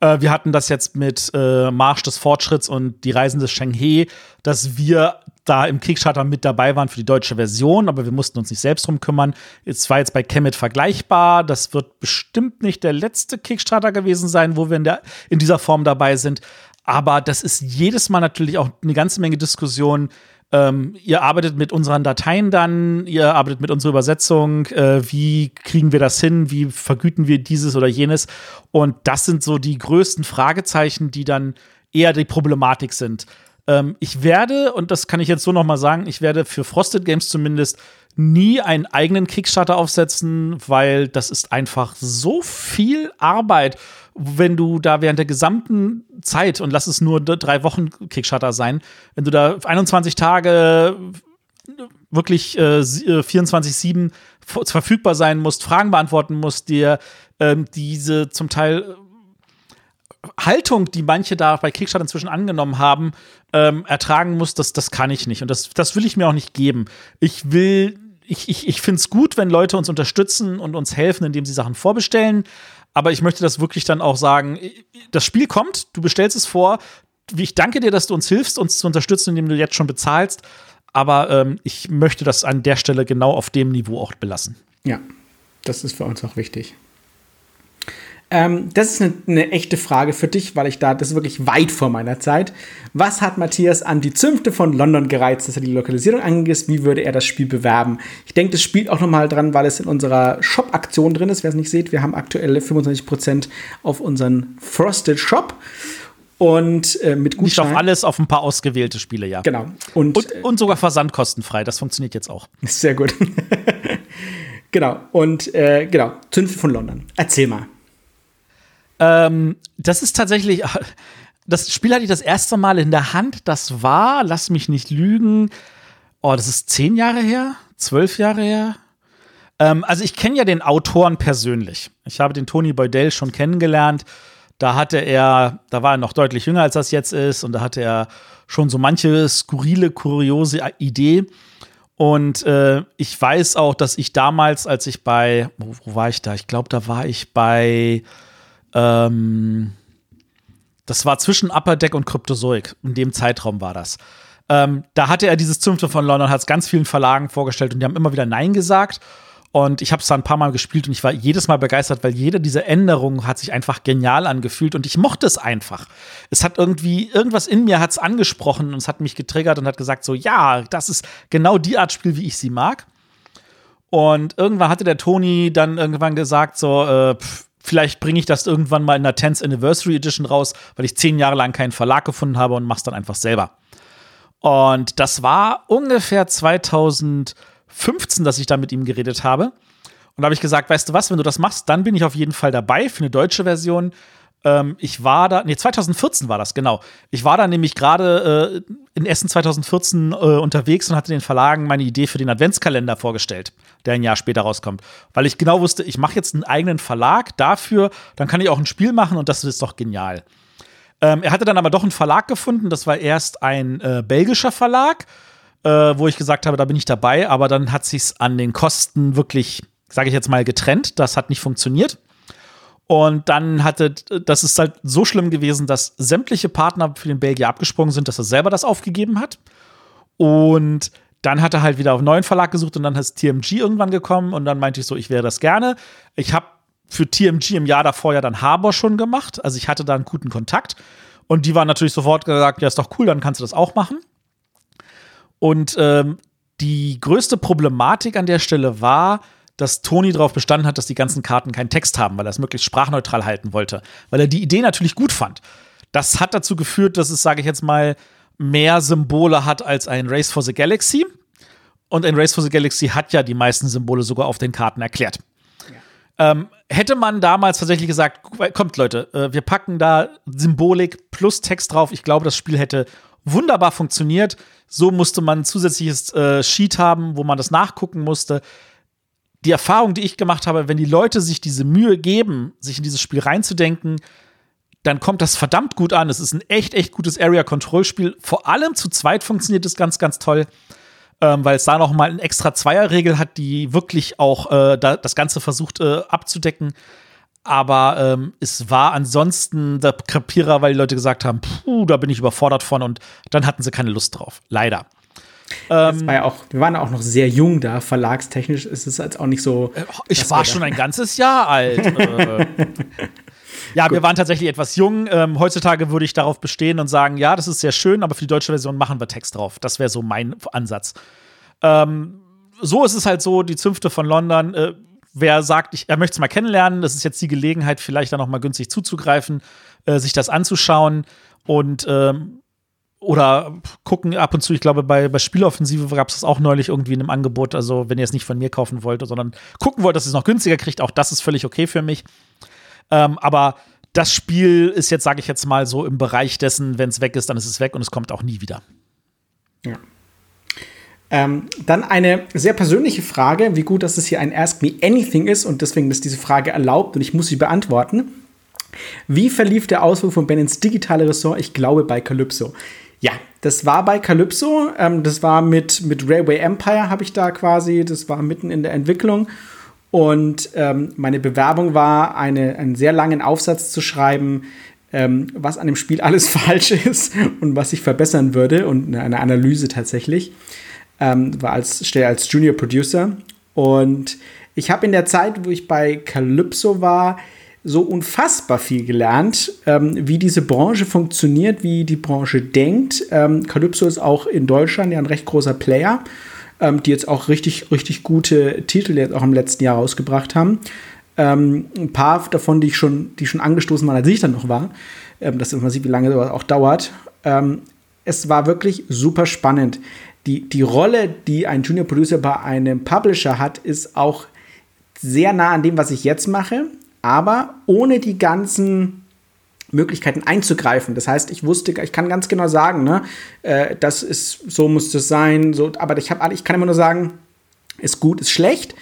[SPEAKER 2] Äh, wir hatten das jetzt mit äh, Marsch des Fortschritts und die Reisen des Shanghai, dass wir da im Kickstarter mit dabei waren für die deutsche Version, aber wir mussten uns nicht selbst drum kümmern. Es war jetzt bei Kemet vergleichbar. Das wird bestimmt nicht der letzte Kickstarter gewesen sein, wo wir in, der, in dieser Form dabei sind. Aber das ist jedes Mal natürlich auch eine ganze Menge Diskussion. Ähm, ihr arbeitet mit unseren Dateien dann, ihr arbeitet mit unserer Übersetzung, äh, wie kriegen wir das hin, wie vergüten wir dieses oder jenes. Und das sind so die größten Fragezeichen, die dann eher die Problematik sind. Ähm, ich werde, und das kann ich jetzt so noch mal sagen, ich werde für Frosted Games zumindest nie einen eigenen Kickstarter aufsetzen, weil das ist einfach so viel Arbeit, wenn du da während der gesamten Zeit, und lass es nur drei Wochen Kickstarter sein, wenn du da 21 Tage wirklich äh, 24-7 äh, verfügbar sein musst, Fragen beantworten musst, dir ähm, diese zum Teil Haltung, die manche da bei Kickstarter inzwischen angenommen haben, ähm, ertragen muss, das, das kann ich nicht. Und das, das will ich mir auch nicht geben. Ich will, ich, ich, ich finde es gut, wenn Leute uns unterstützen und uns helfen, indem sie Sachen vorbestellen. Aber ich möchte das wirklich dann auch sagen, das Spiel kommt, du bestellst es vor. Ich danke dir, dass du uns hilfst, uns zu unterstützen, indem du jetzt schon bezahlst. Aber ähm, ich möchte das an der Stelle genau auf dem Niveau auch belassen.
[SPEAKER 1] Ja, das ist für uns auch wichtig. Ähm, das ist eine, eine, echte Frage für dich, weil ich da, das ist wirklich weit vor meiner Zeit. Was hat Matthias an die Zünfte von London gereizt, dass er die Lokalisierung angeht? Wie würde er das Spiel bewerben? Ich denke, das spielt auch nochmal dran, weil es in unserer Shop-Aktion drin ist. Wer es nicht sieht, wir haben aktuell 25% auf unseren Frosted Shop. Und äh, mit
[SPEAKER 2] Gutschein. Nicht auf alles, auf ein paar ausgewählte Spiele, ja.
[SPEAKER 1] Genau.
[SPEAKER 2] Und, und, und sogar versandkostenfrei. Das funktioniert jetzt auch.
[SPEAKER 1] Sehr gut. genau, und äh, genau, Zünfte von London. Erzähl mal.
[SPEAKER 2] Ähm, das ist tatsächlich, das Spiel hatte ich das erste Mal in der Hand. Das war, lass mich nicht lügen, oh, das ist zehn Jahre her, zwölf Jahre her. Ähm, also ich kenne ja den Autoren persönlich. Ich habe den Tony Boydell schon kennengelernt. Da hatte er, da war er noch deutlich jünger, als das jetzt ist, und da hatte er schon so manche skurrile, kuriose Idee. Und äh, ich weiß auch, dass ich damals, als ich bei, wo, wo war ich da? Ich glaube, da war ich bei, ähm, das war zwischen Upper Deck und Kryptozoik. In dem Zeitraum war das. Ähm, da hatte er dieses Zünfte von London, hat es ganz vielen Verlagen vorgestellt und die haben immer wieder Nein gesagt. Und ich habe es da ein paar Mal gespielt und ich war jedes Mal begeistert, weil jede dieser Änderungen hat sich einfach genial angefühlt und ich mochte es einfach. Es hat irgendwie, irgendwas in mir hat es angesprochen und es hat mich getriggert und hat gesagt, so, ja, das ist genau die Art Spiel, wie ich sie mag. Und irgendwann hatte der Toni dann irgendwann gesagt, so, äh, pff, vielleicht bringe ich das irgendwann mal in der 10th Anniversary Edition raus, weil ich zehn Jahre lang keinen Verlag gefunden habe und mach's dann einfach selber. Und das war ungefähr 2000 15, dass ich da mit ihm geredet habe. Und da habe ich gesagt, weißt du was, wenn du das machst, dann bin ich auf jeden Fall dabei für eine deutsche Version. Ähm, ich war da, nee, 2014 war das, genau. Ich war da nämlich gerade äh, in Essen 2014 äh, unterwegs und hatte den Verlagen meine Idee für den Adventskalender vorgestellt, der ein Jahr später rauskommt. Weil ich genau wusste, ich mache jetzt einen eigenen Verlag dafür, dann kann ich auch ein Spiel machen und das ist doch genial. Ähm, er hatte dann aber doch einen Verlag gefunden, das war erst ein äh, belgischer Verlag äh, wo ich gesagt habe, da bin ich dabei, aber dann hat sich's an den Kosten wirklich, sage ich jetzt mal, getrennt. Das hat nicht funktioniert. Und dann hatte, das ist halt so schlimm gewesen, dass sämtliche Partner für den Belgier abgesprungen sind, dass er selber das aufgegeben hat. Und dann hat er halt wieder auf einen neuen Verlag gesucht und dann ist TMG irgendwann gekommen und dann meinte ich so, ich wäre das gerne. Ich habe für TMG im Jahr davor ja dann Harbor schon gemacht, also ich hatte da einen guten Kontakt und die waren natürlich sofort gesagt, ja ist doch cool, dann kannst du das auch machen. Und ähm, die größte Problematik an der Stelle war, dass Toni darauf bestanden hat, dass die ganzen Karten keinen Text haben, weil er es möglichst sprachneutral halten wollte. Weil er die Idee natürlich gut fand. Das hat dazu geführt, dass es, sage ich jetzt mal, mehr Symbole hat als ein Race for the Galaxy. Und ein Race for the Galaxy hat ja die meisten Symbole sogar auf den Karten erklärt. Ja. Ähm, hätte man damals tatsächlich gesagt, kommt Leute, äh, wir packen da Symbolik plus Text drauf, ich glaube, das Spiel hätte wunderbar funktioniert. So musste man ein zusätzliches äh, Sheet haben, wo man das nachgucken musste. Die Erfahrung, die ich gemacht habe, wenn die Leute sich diese Mühe geben, sich in dieses Spiel reinzudenken, dann kommt das verdammt gut an. Es ist ein echt, echt gutes Area-Control-Spiel. Vor allem zu zweit funktioniert es ganz, ganz toll, ähm, weil es da noch mal eine extra Zweierregel hat, die wirklich auch äh, da, das Ganze versucht äh, abzudecken. Aber ähm, es war ansonsten der Krepierer, weil die Leute gesagt haben, puh, da bin ich überfordert von und dann hatten sie keine Lust drauf. Leider.
[SPEAKER 1] Ähm, war ja auch, wir waren auch noch sehr jung da, verlagstechnisch ist es jetzt auch nicht so.
[SPEAKER 2] Äh, ich war schon ein ganzes Jahr alt. äh. Ja, Gut. wir waren tatsächlich etwas jung. Ähm, heutzutage würde ich darauf bestehen und sagen, ja, das ist sehr schön, aber für die deutsche Version machen wir Text drauf. Das wäre so mein Ansatz. Ähm, so ist es halt so, die Zünfte von London. Äh, wer sagt, ich, er möchte es mal kennenlernen, das ist jetzt die Gelegenheit, vielleicht da noch mal günstig zuzugreifen, äh, sich das anzuschauen und ähm, oder gucken ab und zu, ich glaube, bei, bei Spieloffensive gab es das auch neulich irgendwie in einem Angebot. Also, wenn ihr es nicht von mir kaufen wollt, sondern gucken wollt, dass ihr es noch günstiger kriegt, auch das ist völlig okay für mich. Ähm, aber das Spiel ist jetzt, sage ich jetzt mal, so im Bereich dessen, wenn es weg ist, dann ist es weg und es kommt auch nie wieder.
[SPEAKER 1] Ja. Ähm, dann eine sehr persönliche Frage, wie gut, dass es hier ein Ask Me Anything ist und deswegen ist diese Frage erlaubt und ich muss sie beantworten. Wie verlief der Ausflug von Ben ins digitale Ressort? Ich glaube bei Calypso. Ja, das war bei Calypso. Ähm, das war mit, mit Railway Empire, habe ich da quasi. Das war mitten in der Entwicklung. Und ähm, meine Bewerbung war, eine, einen sehr langen Aufsatz zu schreiben, ähm, was an dem Spiel alles falsch ist und was ich verbessern würde und eine Analyse tatsächlich ähm, war als, stehe als Junior Producer. Und ich habe in der Zeit, wo ich bei Calypso war, so unfassbar viel gelernt, ähm, wie diese Branche funktioniert, wie die Branche denkt. Ähm, Calypso ist auch in Deutschland ja ein recht großer Player, ähm, die jetzt auch richtig, richtig gute Titel jetzt auch im letzten Jahr rausgebracht haben. Ähm, ein paar davon, die ich schon, die schon angestoßen waren, als ich dann noch war. Ähm, ist man sieht, wie lange sowas auch dauert. Ähm, es war wirklich super spannend. die, die Rolle, die ein Junior Producer bei einem Publisher hat, ist auch sehr nah an dem, was ich jetzt mache, aber ohne die ganzen Möglichkeiten einzugreifen. Das heißt, ich wusste, ich kann ganz genau sagen, ne, äh, das ist, so muss das sein, so, aber ich habe ich kann immer nur sagen, ist gut, ist schlecht,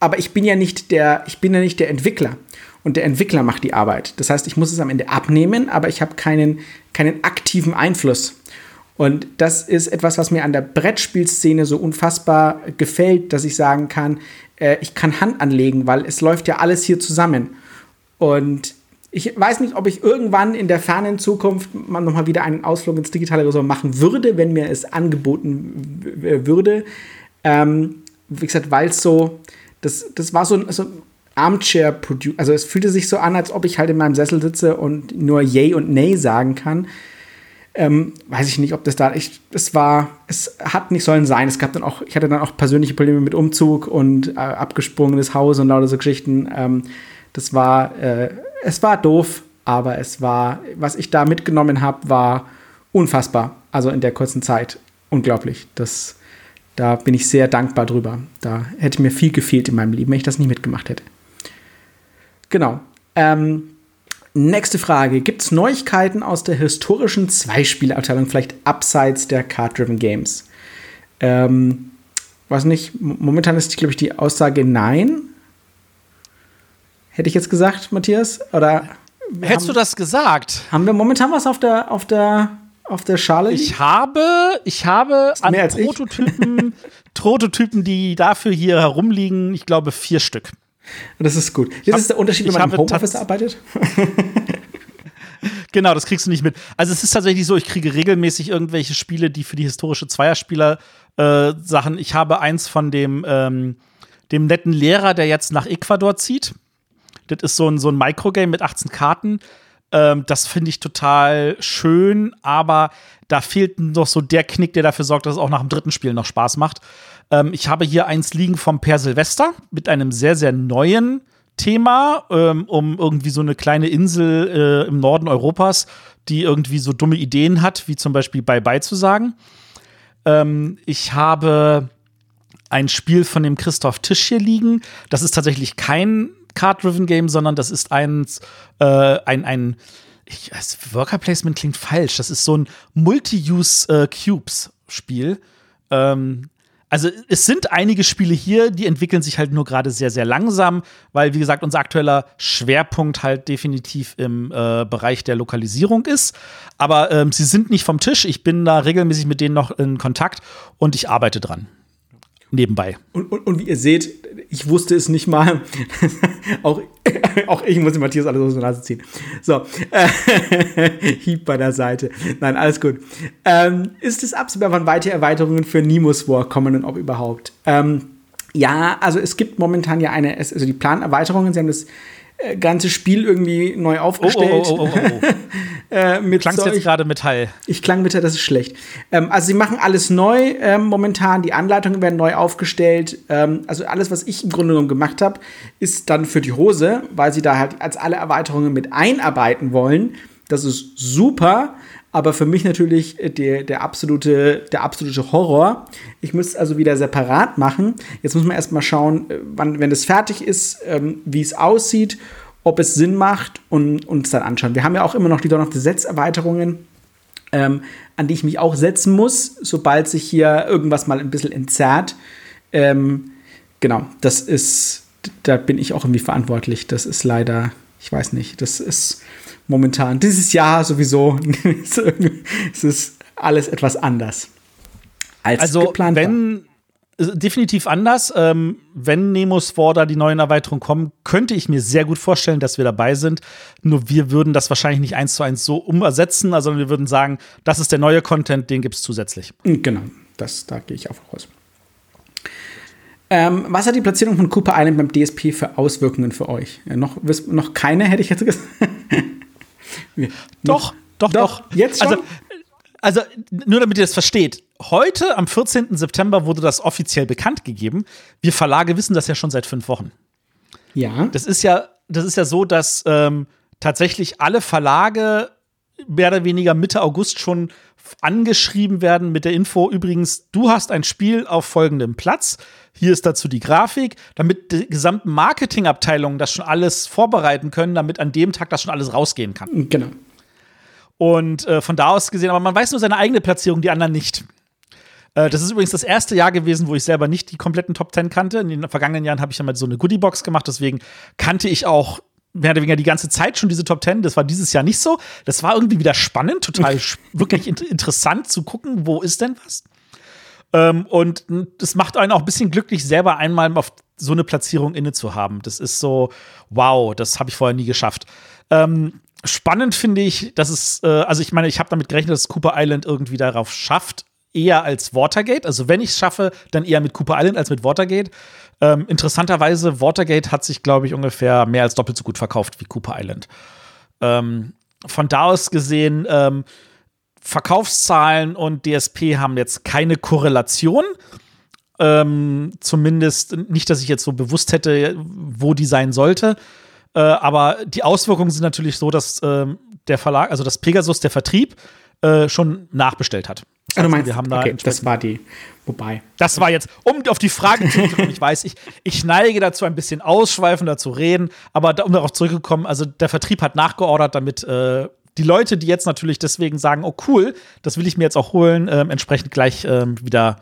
[SPEAKER 1] aber ich bin ja nicht der, ich bin ja nicht der Entwickler. Und der Entwickler macht die Arbeit. Das heißt, ich muss es am Ende abnehmen, aber ich habe keinen, keinen aktiven Einfluss. Und das ist etwas, was mir an der Brettspielszene so unfassbar gefällt, dass ich sagen kann, äh, ich kann Hand anlegen, weil es läuft ja alles hier zusammen. Und ich weiß nicht, ob ich irgendwann in der fernen Zukunft mal nochmal wieder einen Ausflug ins digitale Ressort machen würde, wenn mir es angeboten würde. Ähm, wie gesagt, weil es so, das, das war so, so Armchair Produce, also es fühlte sich so an, als ob ich halt in meinem Sessel sitze und nur Yay und Nay sagen kann. Ähm, weiß ich nicht, ob das da, ich, es war, es hat nicht sollen sein. Es gab dann auch, ich hatte dann auch persönliche Probleme mit Umzug und äh, abgesprungenes Haus und lauter so Geschichten. Ähm, das war, äh, es war doof, aber es war, was ich da mitgenommen habe, war unfassbar. Also in der kurzen Zeit. Unglaublich. Das, da bin ich sehr dankbar drüber. Da hätte mir viel gefehlt in meinem Leben, wenn ich das nicht mitgemacht hätte. Genau. Ähm, nächste Frage. Gibt es Neuigkeiten aus der historischen Zweispielerabteilung, vielleicht abseits der Card-Driven Games? Ähm, weiß nicht, momentan ist, glaube ich, die Aussage nein. Hätte ich jetzt gesagt, Matthias? Oder
[SPEAKER 2] Hättest haben, du das gesagt?
[SPEAKER 1] Haben wir momentan was auf der, auf der, auf der Schale?
[SPEAKER 2] Ich habe, ich habe an Prototypen, Prototypen, die dafür hier herumliegen, ich glaube, vier Stück.
[SPEAKER 1] Das ist gut. Das ist der Unterschied, wenn man im Homeoffice arbeitet.
[SPEAKER 2] genau, das kriegst du nicht mit. Also es ist tatsächlich so, ich kriege regelmäßig irgendwelche Spiele, die für die historische Zweierspieler äh, Sachen. Ich habe eins von dem, ähm, dem netten Lehrer, der jetzt nach Ecuador zieht. Das ist so ein, so ein Microgame mit 18 Karten. Ähm, das finde ich total schön, aber da fehlt noch so der Knick, der dafür sorgt, dass es auch nach dem dritten Spiel noch Spaß macht. Ähm, ich habe hier eins liegen vom Per Silvester mit einem sehr, sehr neuen Thema, ähm, um irgendwie so eine kleine Insel äh, im Norden Europas, die irgendwie so dumme Ideen hat, wie zum Beispiel Bye-Bye zu sagen. Ähm, ich habe ein Spiel von dem Christoph Tisch hier liegen. Das ist tatsächlich kein Card-Driven Game, sondern das ist eins, äh, ein, ein ich, Worker Placement klingt falsch. Das ist so ein Multi-Use-Cubes-Spiel. Äh, ähm, also es sind einige Spiele hier, die entwickeln sich halt nur gerade sehr, sehr langsam, weil, wie gesagt, unser aktueller Schwerpunkt halt definitiv im äh, Bereich der Lokalisierung ist. Aber ähm, sie sind nicht vom Tisch. Ich bin da regelmäßig mit denen noch in Kontakt und ich arbeite dran nebenbei.
[SPEAKER 1] Und, und, und, wie ihr seht, ich wusste es nicht mal. auch, auch ich muss Matthias alles aus der Nase ziehen. So, äh, Hieb bei der Seite. Nein, alles gut. Ähm, ist es absehbar, wann weitere Erweiterungen für Nemus War kommen und ob überhaupt? Ähm, ja, also es gibt momentan ja eine, also die Planerweiterungen, sie haben das ganze Spiel irgendwie neu aufgestellt. Oh, oh, oh, oh, oh.
[SPEAKER 2] oh. äh, mit Klangst jetzt gerade Metall?
[SPEAKER 1] Ich klang Metall, das ist schlecht. Ähm, also sie machen alles neu ähm, momentan, die Anleitungen werden neu aufgestellt. Ähm, also alles, was ich im Grunde genommen gemacht habe, ist dann für die Hose, weil sie da halt als alle Erweiterungen mit einarbeiten wollen. Das ist super aber für mich natürlich äh, der, der, absolute, der absolute Horror. Ich müsste es also wieder separat machen. Jetzt muss man erstmal schauen, äh, wann, wenn es fertig ist, ähm, wie es aussieht, ob es Sinn macht und uns dann anschauen. Wir haben ja auch immer noch die Dawn of the Sets Erweiterungen, ähm, an die ich mich auch setzen muss, sobald sich hier irgendwas mal ein bisschen entzerrt. Ähm, genau, das ist, da bin ich auch irgendwie verantwortlich. Das ist leider, ich weiß nicht, das ist momentan. Dieses Jahr sowieso. es ist alles etwas anders.
[SPEAKER 2] Als also, geplant wenn, war. definitiv anders. Ähm, wenn Nemos da die neuen Erweiterungen kommen, könnte ich mir sehr gut vorstellen, dass wir dabei sind. Nur wir würden das wahrscheinlich nicht eins zu eins so umsetzen, also wir würden sagen, das ist der neue Content, den gibt es zusätzlich.
[SPEAKER 1] Genau, das, da gehe ich auch raus. Ähm, was hat die Platzierung von Cooper Island beim DSP für Auswirkungen für euch? Ja, noch, noch keine, hätte ich jetzt gesagt.
[SPEAKER 2] doch, doch, doch.
[SPEAKER 1] Jetzt schon?
[SPEAKER 2] Also, also, nur damit ihr das versteht. Heute, am 14. September, wurde das offiziell bekannt gegeben. Wir Verlage wissen das ja schon seit fünf Wochen.
[SPEAKER 1] Ja.
[SPEAKER 2] Das ist ja, das ist ja so, dass ähm, tatsächlich alle Verlage mehr oder weniger Mitte August schon angeschrieben werden mit der Info, übrigens, du hast ein Spiel auf folgendem Platz. Hier ist dazu die Grafik, damit die gesamten Marketingabteilungen das schon alles vorbereiten können, damit an dem Tag das schon alles rausgehen kann.
[SPEAKER 1] Genau.
[SPEAKER 2] Und äh, von da aus gesehen, aber man weiß nur seine eigene Platzierung, die anderen nicht. Äh, das ist übrigens das erste Jahr gewesen, wo ich selber nicht die kompletten Top 10 kannte. In den vergangenen Jahren habe ich ja mal so eine Goodiebox gemacht, deswegen kannte ich auch mehr oder weniger die ganze Zeit schon diese Top 10. Das war dieses Jahr nicht so. Das war irgendwie wieder spannend, total wirklich in interessant zu gucken, wo ist denn was. Ähm, und das macht einen auch ein bisschen glücklich, selber einmal auf so eine Platzierung inne zu haben. Das ist so, wow, das habe ich vorher nie geschafft. Ähm, spannend finde ich, dass es, äh, also ich meine, ich habe damit gerechnet, dass Cooper Island irgendwie darauf schafft, eher als Watergate. Also wenn ich es schaffe, dann eher mit Cooper Island als mit Watergate. Ähm, interessanterweise, Watergate hat sich, glaube ich, ungefähr mehr als doppelt so gut verkauft wie Cooper Island. Ähm, von da aus gesehen, ähm, Verkaufszahlen und DSP haben jetzt keine Korrelation. Ähm, zumindest nicht, dass ich jetzt so bewusst hätte, wo die sein sollte. Äh, aber die Auswirkungen sind natürlich so, dass ähm, der Verlag, also das Pegasus, der Vertrieb, äh, schon nachbestellt hat.
[SPEAKER 1] Das heißt, meinst, wir haben da okay, das war die, wobei.
[SPEAKER 2] Das war jetzt, um auf die Frage zurückzukommen, ich weiß, ich, ich neige dazu, ein bisschen ausschweifender zu reden, aber um darauf zurückzukommen, also der Vertrieb hat nachgeordert, damit äh, die Leute, die jetzt natürlich deswegen sagen, oh cool, das will ich mir jetzt auch holen, äh, entsprechend gleich äh, wieder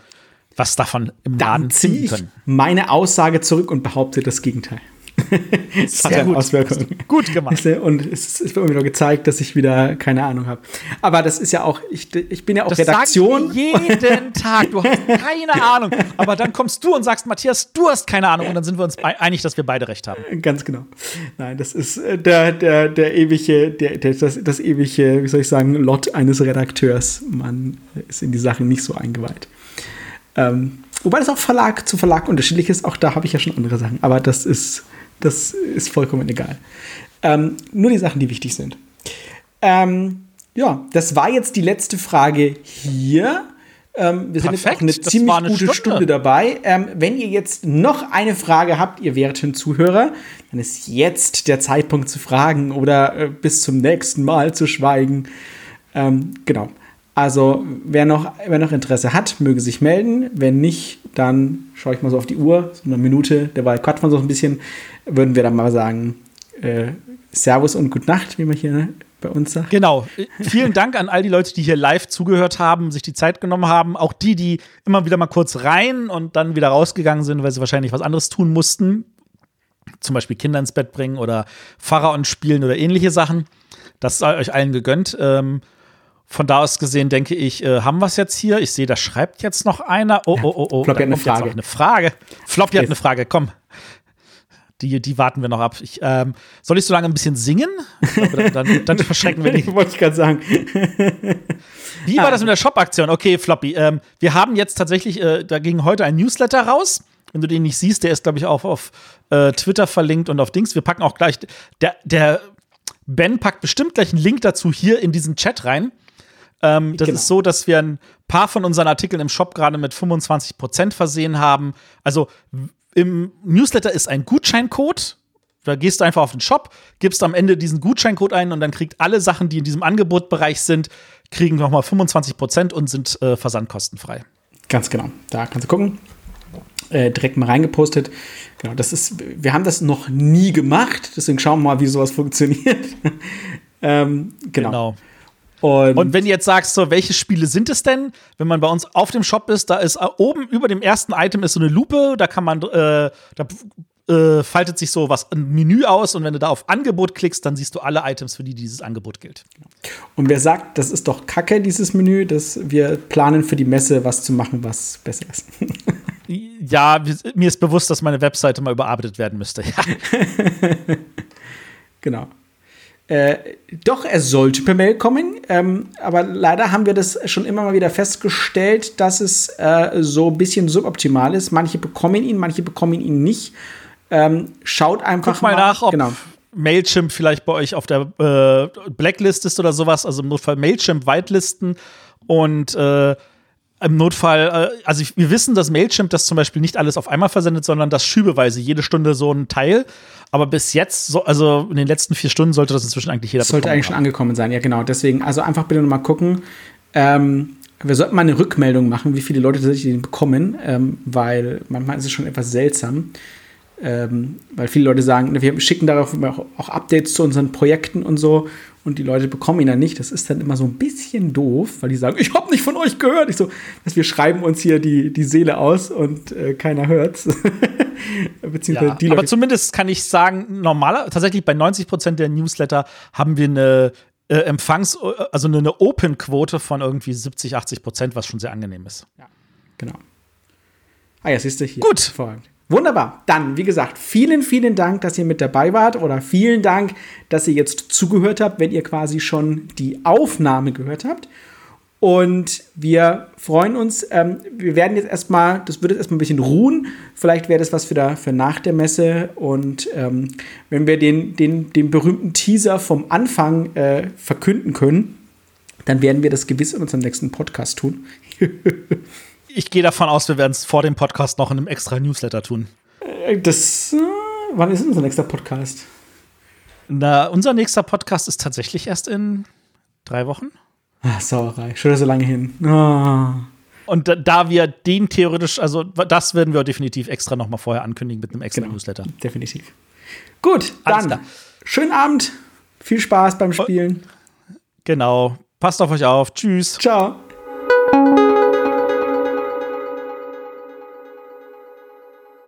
[SPEAKER 2] was davon im Laden ziehen können.
[SPEAKER 1] Meine Aussage zurück und behaupte das Gegenteil.
[SPEAKER 2] Das hat ja gut. Auswirkungen.
[SPEAKER 1] Gut gemacht. Und es wird mir nur gezeigt, dass ich wieder keine Ahnung habe. Aber das ist ja auch, ich, ich bin ja auch
[SPEAKER 2] das
[SPEAKER 1] Redaktion.
[SPEAKER 2] jeden Tag, du hast keine Ahnung. Aber dann kommst du und sagst, Matthias, du hast keine Ahnung. Und dann sind wir uns einig, dass wir beide recht haben.
[SPEAKER 1] Ganz genau. Nein, das ist äh, der, der, der ewige, der, der, das, das ewige, wie soll ich sagen, Lot eines Redakteurs. Man ist in die Sachen nicht so eingeweiht. Ähm, wobei das auch Verlag zu Verlag unterschiedlich ist. Auch da habe ich ja schon andere Sachen. Aber das ist das ist vollkommen egal. Ähm, nur die Sachen, die wichtig sind. Ähm, ja, das war jetzt die letzte Frage hier. Ähm, wir Perfekt, sind jetzt auch eine ziemlich eine gute Stunde, Stunde dabei. Ähm, wenn ihr jetzt noch eine Frage habt, ihr werten Zuhörer, dann ist jetzt der Zeitpunkt zu fragen oder äh, bis zum nächsten Mal zu schweigen. Ähm, genau. Also, wer noch, wer noch Interesse hat, möge sich melden. Wenn nicht, dann schaue ich mal so auf die Uhr, so eine Minute, derweil quatscht man so ein bisschen, würden wir dann mal sagen, äh, Servus und Gute Nacht, wie man hier ne, bei uns sagt.
[SPEAKER 2] Genau. Vielen Dank an all die Leute, die hier live zugehört haben, sich die Zeit genommen haben. Auch die, die immer wieder mal kurz rein und dann wieder rausgegangen sind, weil sie wahrscheinlich was anderes tun mussten. Zum Beispiel Kinder ins Bett bringen oder und spielen oder ähnliche Sachen. Das sei euch allen gegönnt. Ähm, von da aus gesehen denke ich, äh, haben wir es jetzt hier? Ich sehe, da schreibt jetzt noch einer. Oh, oh, oh, oh.
[SPEAKER 1] Floppy hat eine Frage.
[SPEAKER 2] eine Frage. Floppy hat eine Frage. Komm. Die, die warten wir noch ab. Ich, ähm, soll ich so lange ein bisschen singen? Dann, dann, dann verschrecken wir die.
[SPEAKER 1] Wollte ich gerade sagen.
[SPEAKER 2] Wie war das mit der Shop-Aktion? Okay, Floppy. Ähm, wir haben jetzt tatsächlich, äh, da ging heute ein Newsletter raus. Wenn du den nicht siehst, der ist, glaube ich, auch auf äh, Twitter verlinkt und auf Dings. Wir packen auch gleich, der, der Ben packt bestimmt gleich einen Link dazu hier in diesen Chat rein. Ähm, das genau. ist so, dass wir ein paar von unseren Artikeln im Shop gerade mit 25% versehen haben. Also im Newsletter ist ein Gutscheincode. Da gehst du einfach auf den Shop, gibst am Ende diesen Gutscheincode ein und dann kriegt alle Sachen, die in diesem Angebotbereich sind, kriegen nochmal 25% und sind äh, versandkostenfrei.
[SPEAKER 1] Ganz genau. Da kannst du gucken. Äh, direkt mal reingepostet. Genau, das ist, wir haben das noch nie gemacht, deswegen schauen wir mal, wie sowas funktioniert. ähm, genau. genau.
[SPEAKER 2] Und, und, wenn du jetzt sagst, so, welche Spiele sind es denn? Wenn man bei uns auf dem Shop ist, da ist äh, oben über dem ersten Item ist so eine Lupe, da kann man, äh, da äh, faltet sich so was ein Menü aus und wenn du da auf Angebot klickst, dann siehst du alle Items, für die dieses Angebot gilt.
[SPEAKER 1] Und wer sagt, das ist doch Kacke, dieses Menü, dass wir planen für die Messe was zu machen, was besser ist.
[SPEAKER 2] ja, mir ist bewusst, dass meine Webseite mal überarbeitet werden müsste. Ja.
[SPEAKER 1] genau. Äh, doch, er sollte per Mail kommen, ähm, aber leider haben wir das schon immer mal wieder festgestellt, dass es äh, so ein bisschen suboptimal ist. Manche bekommen ihn, manche bekommen ihn nicht. Ähm, schaut einfach
[SPEAKER 2] Guck mal, mal nach, ob genau. Mailchimp vielleicht bei euch auf der äh, Blacklist ist oder sowas. Also im Notfall Mailchimp whitelisten und äh, im Notfall, äh, also wir wissen, dass Mailchimp das zum Beispiel nicht alles auf einmal versendet, sondern das schübeweise, jede Stunde so ein Teil. Aber bis jetzt, so, also in den letzten vier Stunden sollte das inzwischen eigentlich jeder
[SPEAKER 1] das Sollte eigentlich haben. schon angekommen sein, ja genau. Deswegen, also einfach bitte nochmal gucken. Ähm, wir sollten mal eine Rückmeldung machen, wie viele Leute tatsächlich den bekommen, ähm, weil manchmal ist es schon etwas seltsam. Ähm, weil viele Leute sagen, wir schicken darauf auch Updates zu unseren Projekten und so und die Leute bekommen ihn dann nicht. Das ist dann immer so ein bisschen doof, weil die sagen, ich habe nicht von euch gehört. Ich so, dass wir schreiben uns hier die, die Seele aus und äh, keiner hört's.
[SPEAKER 2] Beziehungsweise ja, die Leute aber zumindest kann ich sagen, normaler, tatsächlich bei 90 Prozent der Newsletter haben wir eine äh, Empfangs-, also eine Open-Quote von irgendwie 70, 80 Prozent, was schon sehr angenehm ist.
[SPEAKER 1] Ja, genau. Ah ja, siehst du hier.
[SPEAKER 2] Gut.
[SPEAKER 1] Vorrangig. Wunderbar. Dann, wie gesagt, vielen, vielen Dank, dass ihr mit dabei wart oder vielen Dank, dass ihr jetzt zugehört habt, wenn ihr quasi schon die Aufnahme gehört habt. Und wir freuen uns. Ähm, wir werden jetzt erstmal, das wird jetzt erstmal ein bisschen ruhen. Vielleicht wäre das was für, da, für nach der Messe. Und ähm, wenn wir den, den, den berühmten Teaser vom Anfang äh, verkünden können, dann werden wir das gewiss in unserem nächsten Podcast tun.
[SPEAKER 2] Ich gehe davon aus, wir werden es vor dem Podcast noch in einem extra Newsletter tun.
[SPEAKER 1] Äh, das. Äh, wann ist unser nächster Podcast?
[SPEAKER 2] Na, unser nächster Podcast ist tatsächlich erst in drei Wochen.
[SPEAKER 1] Ah, Sauerei. Schon so lange hin. Oh.
[SPEAKER 2] Und da, da, wir den theoretisch, also das werden wir definitiv extra noch mal vorher ankündigen mit einem extra
[SPEAKER 1] genau,
[SPEAKER 2] Newsletter.
[SPEAKER 1] Definitiv. Gut, Alles dann klar. schönen Abend. Viel Spaß beim Spielen.
[SPEAKER 2] Genau. Passt auf euch auf. Tschüss.
[SPEAKER 1] Ciao.